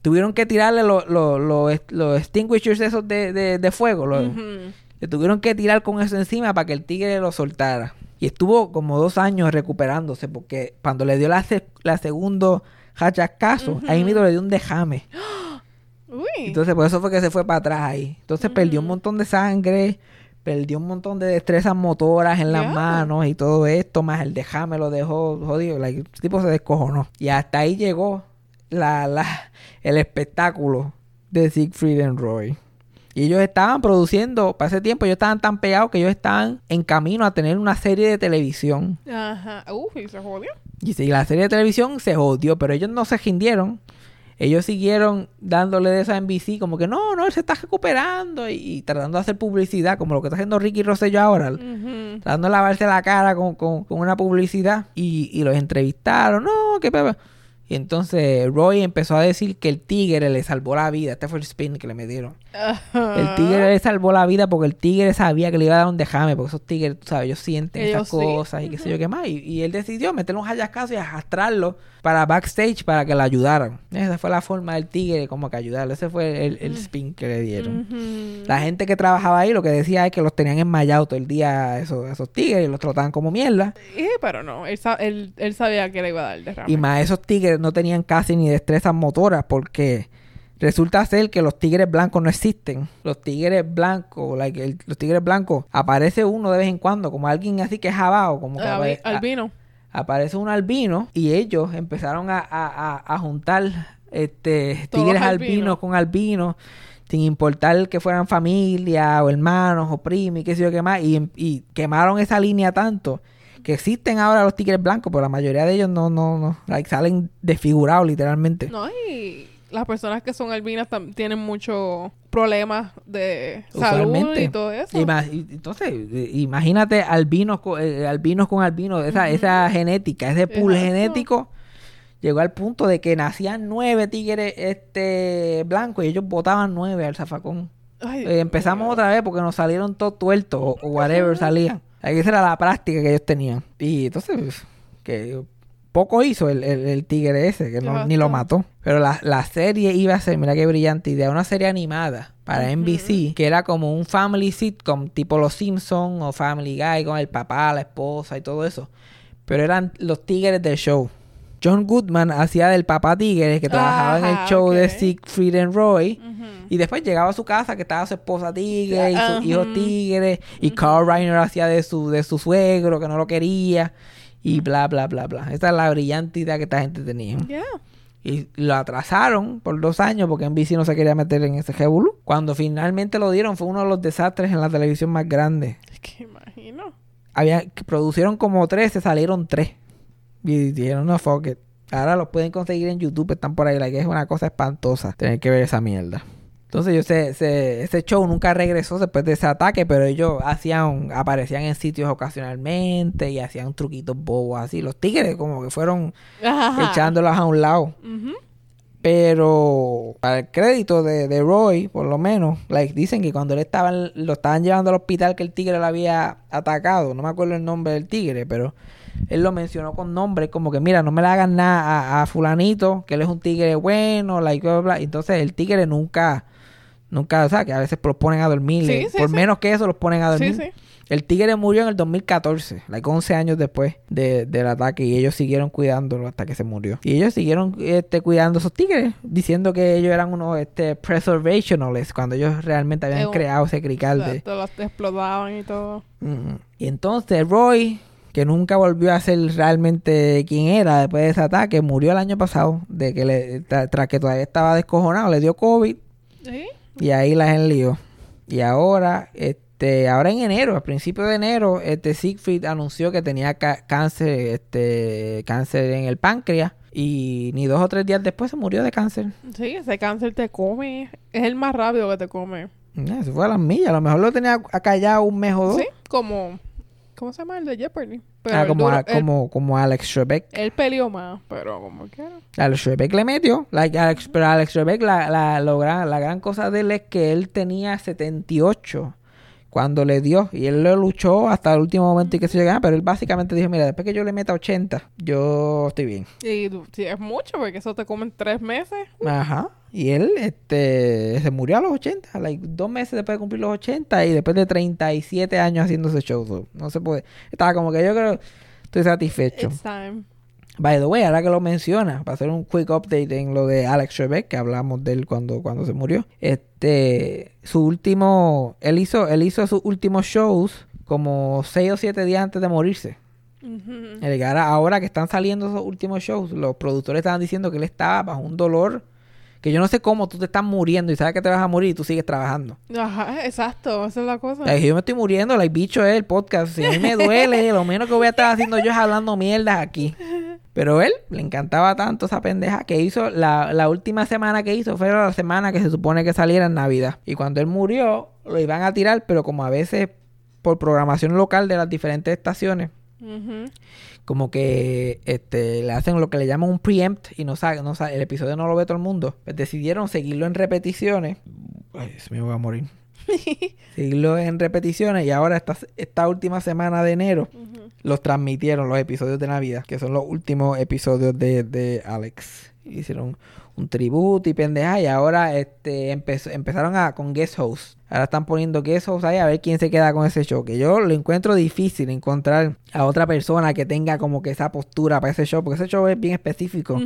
Tuvieron que tirarle los los los- los extinguishers esos de, de, de fuego. Le tuvieron que tirar con eso encima para que el tigre lo soltara. Y estuvo como dos años recuperándose porque cuando le dio la, se- la segundo hachascazo, ahí mismo le dio un dejame. Uy. Entonces por eso fue que se fue para atrás ahí. Entonces perdió un montón de sangre, perdió un montón de destrezas motoras en las manos y todo esto, más el dejame lo dejó jodido. like, el tipo se descojonó. Y hasta ahí llegó la, la, el espectáculo de Siegfried and Roy. Y ellos estaban produciendo, para ese tiempo ellos estaban tan pegados que ellos estaban en camino a tener una serie de televisión. Ajá. Uf, y se jodió. Y sí, la serie de televisión se jodió, pero ellos no se rindieron. Ellos siguieron dándole de esa NBC, como que no, no, él se está recuperando y, y tratando de hacer publicidad, como lo que está haciendo Ricky Rosselló ahora, Ujú. tratando de lavarse la cara con, con- con una publicidad. Y, y los entrevistaron, no, qué pepe. Y entonces Roy empezó a decir que el tigre le salvó la vida. Este fue el spin que le metieron. El tigre le salvó la vida porque el tigre sabía que le iba a dar un dejame, porque esos tigres, tú sabes, ellos sienten Ellos esas sí. cosas y qué sé yo qué más. Y, y él decidió meterle un hallazgazo y arrastrarlo para backstage para que le ayudaran. Esa fue la forma del tigre como que ayudarlo. Ese fue el, el spin que le dieron. La gente que trabajaba ahí lo que decía es que los tenían enmayados todo el día esos, esos tigres y los trataban como mierda. Eh, pero no, él, él, él sabía que le iba a dar derrame. Y más esos tigres no tenían casi ni destrezas motoras porque resulta ser que los tigres blancos no existen. Los tigres blancos, like, el- los tigres blancos, aparece uno de vez en cuando, como alguien así que es jabao, como que Albi- apare- a- albino. aparece un albino y ellos empezaron a, a- a- juntar este Todos tigres albinos. albinos con albinos sin importar que fueran familia o hermanos o primos y qué sé yo qué más y, y quemaron esa línea tanto que existen ahora los tigres blancos pero la mayoría de ellos no no no like, salen desfigurados literalmente No, y las personas que son albinas tienen muchos problemas de salud y todo eso. Entonces, eh, imagínate albinos con, eh, albinos con albinos, esa, esa genética, ese pool Exacto. genético llegó al punto de que nacían nueve tigres este blancos y ellos botaban nueve al zafacón. Ay, Eh, empezamos Dios. otra vez porque nos salieron todos tuertos o, o whatever salían. Esa era la práctica que ellos tenían. Y entonces, que poco hizo el, el- el tigre ese, que no, ni lo mató. Pero la, la serie iba a ser, mira qué brillante idea, una serie animada para NBC, que era como un family sitcom, tipo Los Simpsons o Family Guy, con el papá, la esposa y todo eso. Pero eran los tigres del show. John Goodman hacía del papá tigre que trabajaba en el show de. Siegfried and Roy. Y después llegaba a su casa que estaba su esposa tigre y su hijo tigre. Y Carl Reiner hacía de su, de su suegro que no lo quería. Y bla, bla, bla, bla. Esa es la brillante idea que esta gente tenía. Yeah. Y lo atrasaron por dos años porque NBC no se quería meter en ese revolú. Cuando finalmente lo dieron fue uno de los desastres en la televisión más grandes. Es que imagino. Había, producieron como tres, se salieron tres. Y dijeron, no, fuck it. Ahora los pueden conseguir en YouTube, están por ahí. que es una cosa espantosa tener que ver esa mierda. Entonces yo sé, ese, ese show nunca regresó después de ese ataque, pero ellos hacían, aparecían en sitios ocasionalmente y hacían truquitos bobos así. Los tigres como que fueron Ajá. echándolos a un lado. Pero para el crédito de, de Roy, por lo menos, like, dicen que cuando él estaba, lo estaban llevando al hospital que el tigre lo había atacado, no me acuerdo el nombre del tigre, pero él lo mencionó con nombre, como que mira, no me le hagan nada a, a fulanito, que él es un tigre bueno, like, bla, bla, bla. Entonces el tigre nunca, nunca, o sea, que a veces los ponen a dormir, Sí, eh, sí, por sí. menos que eso los ponen a dormir. El tigre murió en el 2014, like 11 años después de- del ataque, y ellos siguieron cuidándolo hasta que se murió. Y ellos siguieron este, cuidando a esos tigres, diciendo que ellos eran unos este, preservationalists, cuando ellos realmente habían Eh, creado ese crical de... Exacto, los explotaban y todo. Ujú. Y entonces Roy, que nunca volvió a ser realmente quien era después de ese ataque, murió el año pasado, de que le, tra- tras que todavía estaba descojonado, le dio COVID ¿Sí? Y ahí la enlió. Y ahora, este, ahora en enero, a principios de enero, este Siegfried anunció que tenía cáncer, este, cáncer en el páncreas. Y ni dos o tres días después se murió de cáncer. Sí, ese cáncer te come. Es el más rápido que te come. Ya, se fue a las millas. A lo mejor lo tenía acallado un mes o dos. Sí, como... ¿Cómo se llama el de Jeopardy? Pero Ah, como, duro- a- él- como, como Alex Trebek. Él peleó más, pero como quiera. Alex Trebek le metió. Like, Alex, pero Alex Trebek, la, la, lo gran- la gran cosa de él es que él tenía 78 cuando le dio. Y él lo luchó hasta el último momento y que se llegaba. Pero él básicamente dijo, mira, después que yo le meta 80, yo estoy bien. Y sí, es mucho, porque eso te comen tres meses. Ajá. Y él este, se murió a los 80, like, dos meses después de cumplir los 80 y después de 37 años haciendo ese show. so, no se puede. Estaba como que yo creo, estoy satisfecho. It's time. By the way, ahora que lo menciona, para hacer un quick update en lo de Alex Trebek, que hablamos de él cuando, cuando se murió. Este, su último, él hizo, él hizo sus últimos shows como 6 o 7 días antes de morirse. El que ahora, ahora que están saliendo esos últimos shows, los productores estaban diciendo que él estaba bajo un dolor que yo no sé cómo tú te estás muriendo y sabes que te vas a morir y tú sigues trabajando. Ajá, exacto, esa es la cosa. O sea, yo me estoy muriendo, el bicho es el podcast. Si a mí me duele, lo menos que voy a estar haciendo yo es hablando mierdas aquí. Pero él le encantaba tanto esa pendeja que hizo, la, la última semana que hizo fue la semana que se supone que saliera en Navidad. Y cuando él murió, lo iban a tirar, pero como a veces por programación local de las diferentes estaciones, Como que este le hacen lo que le llaman un preempt y no sabe, no sabe, el episodio no lo ve todo el mundo. Pues decidieron seguirlo en repeticiones. Ay, se me voy a morir. seguirlo en repeticiones y ahora esta, esta última semana de enero los transmitieron los episodios de Navidad, que son los últimos episodios de, de Alex. Hicieron un tributo y pendeja y ahora este empezó- empezaron a con guest host. Ahora están poniendo guest host ahí a ver quién se queda con ese show. Que yo lo encuentro difícil encontrar a otra persona que tenga como que esa postura para ese show, porque ese show es bien específico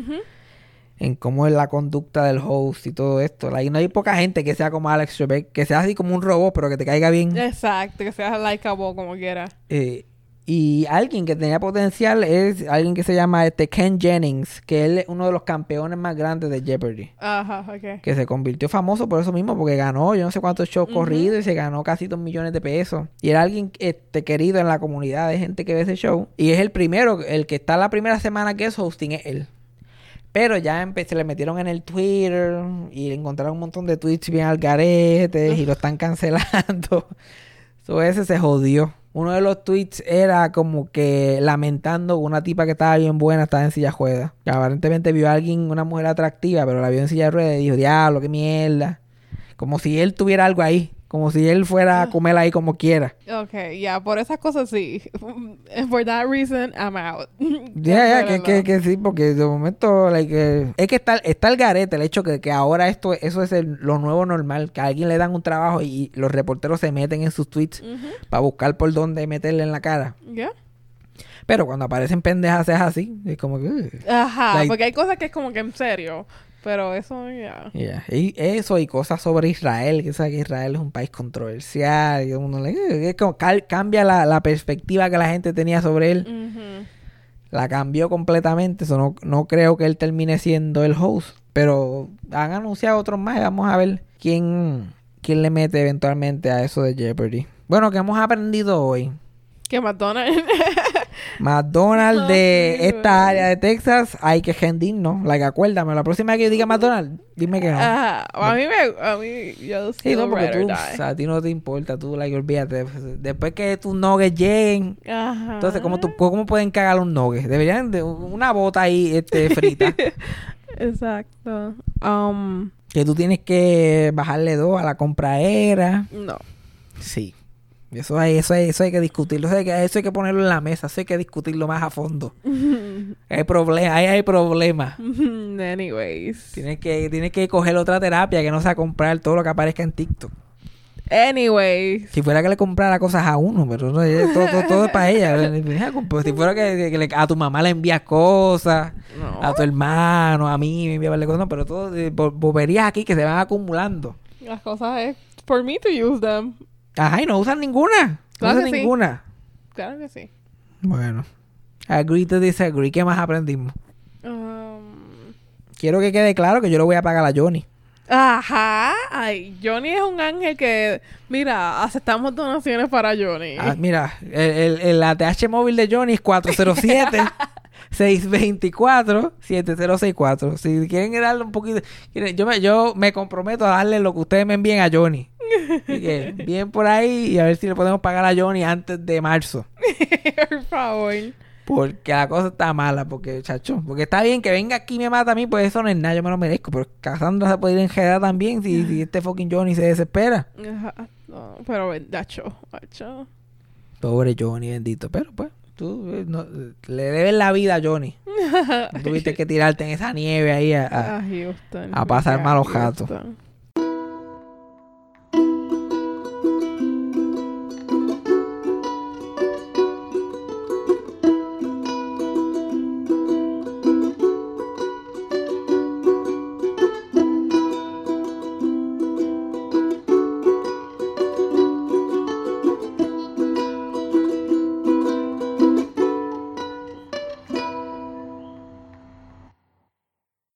en cómo es la conducta del host y todo esto. Like, no hay poca gente que sea como Alex Trebek, que sea así como un robot, pero que te caiga bien. Exacto, que sea likeable como quiera. Eh, y alguien que tenía potencial es alguien que se llama este Ken Jennings, que él es uno de los campeones más grandes de Jeopardy. Ajá, ok. Que se convirtió famoso por eso mismo, porque ganó yo no sé cuántos shows corridos y se ganó casi dos millones de pesos. Y era alguien este, querido en la comunidad de gente que ve ese show. Y es el primero, el que está la primera semana que es hosting, es él. Pero ya se le metieron en el Twitter y le encontraron un montón de tweets bien al garete y lo están cancelando. So ese se jodió. Uno de los tweets era como que lamentando una tipa que estaba bien buena, estaba en silla de ruedas. Que aparentemente vio a alguien, una mujer atractiva, pero la vio en silla de ruedas y dijo, diablo, qué mierda. Como si él tuviera algo ahí. Como si él fuera a comer ahí como quiera. Ok, ya, por esas cosas sí. For that reason, I'm out. Ya, ya, que, Cancélalo. que, que sí, porque de momento, like, eh, es que está, está el garete, el hecho que, que ahora esto, eso es el- lo nuevo normal, que a alguien le dan un trabajo y los reporteros se meten en sus tweets para buscar por dónde meterle en la cara. Ya. Pero cuando aparecen pendejas es así, es como que... "Ugh". Ajá, Like- porque hay cosas que es como que en serio. Pero eso, ya. Yeah. Y eso y cosas sobre Israel, que sabes que Israel es un país controversial, y uno le, "Ugh", es como cal- cambia la, la perspectiva que la gente tenía sobre él, la cambió completamente, eso no, no creo que él termine siendo el host, pero han anunciado otros más y vamos a ver quién, quién le mete eventualmente a eso de Jeopardy. Bueno, que hemos aprendido hoy. Que McDonald's. McDonald's No, de esta área de Texas hay que rendirnos. Like, acuérdame, la próxima vez que yo diga McDonald's, dime que no. Ajá. A mí me. A mí. Yo Sí, no, porque tú, o sea, a ti no te importa, tú, like, olvídate. Después que tus nuggets lleguen, Ajá. entonces, ¿cómo, tú, ¿cómo pueden cagar un nugget? Deberían de una bota ahí este, frita, Exacto. Um, que tú tienes que bajarle dos a la compraera. no. Sí. Eso hay, eso hay, eso hay que discutirlo. Eso hay que, eso hay que ponerlo en la mesa. Eso hay que discutirlo más a fondo. Hay problemas, ahí hay problemas. Anyways. Tienes que, tienes que coger otra terapia que no sea comprar todo lo que aparezca en TikTok. Anyways. Si fuera que le comprara cosas a uno, pero no, ella- todo, todo, todo es para ella. Pues si fuera que, que le- a tu mamá le envías cosas, No. a tu hermano, a mí me envías cosas, no, pero todo eh, bo- boberías aquí que se van acumulando. Las cosas es for me to use them. Ajá, y no usan ninguna. No Claro usan que sí. ninguna. Claro que sí. Bueno. Agree to disagree. ¿Qué más aprendimos? Um, Quiero que quede claro que yo lo voy a pagar a Johnny. ajá. Ay, Johnny es un ángel que, mira, aceptamos donaciones para Johnny. Ah, mira, el, el, el ATH móvil de Johnny es 407 624 7064. Si quieren darle un poquito, yo me, yo me comprometo a darle lo que ustedes me envíen a Johnny. Que, bien por ahí y a ver si le podemos pagar a Johnny antes de marzo. Por favor. Porque la cosa está mala, porque, chacho, porque está bien que venga aquí y me mata a mí, pues eso no es nada, yo me lo merezco. Pero Cassandra se puede ir enredar también si, si este fucking Johnny se desespera. Ajá. No, pero, dacho, dacho. Pobre Johnny, bendito. Pero pues, tú eh, no- le debes la vida a Johnny. Tuviste que tirarte en esa nieve ahí a, a- Houston. a pasar malos. Houston.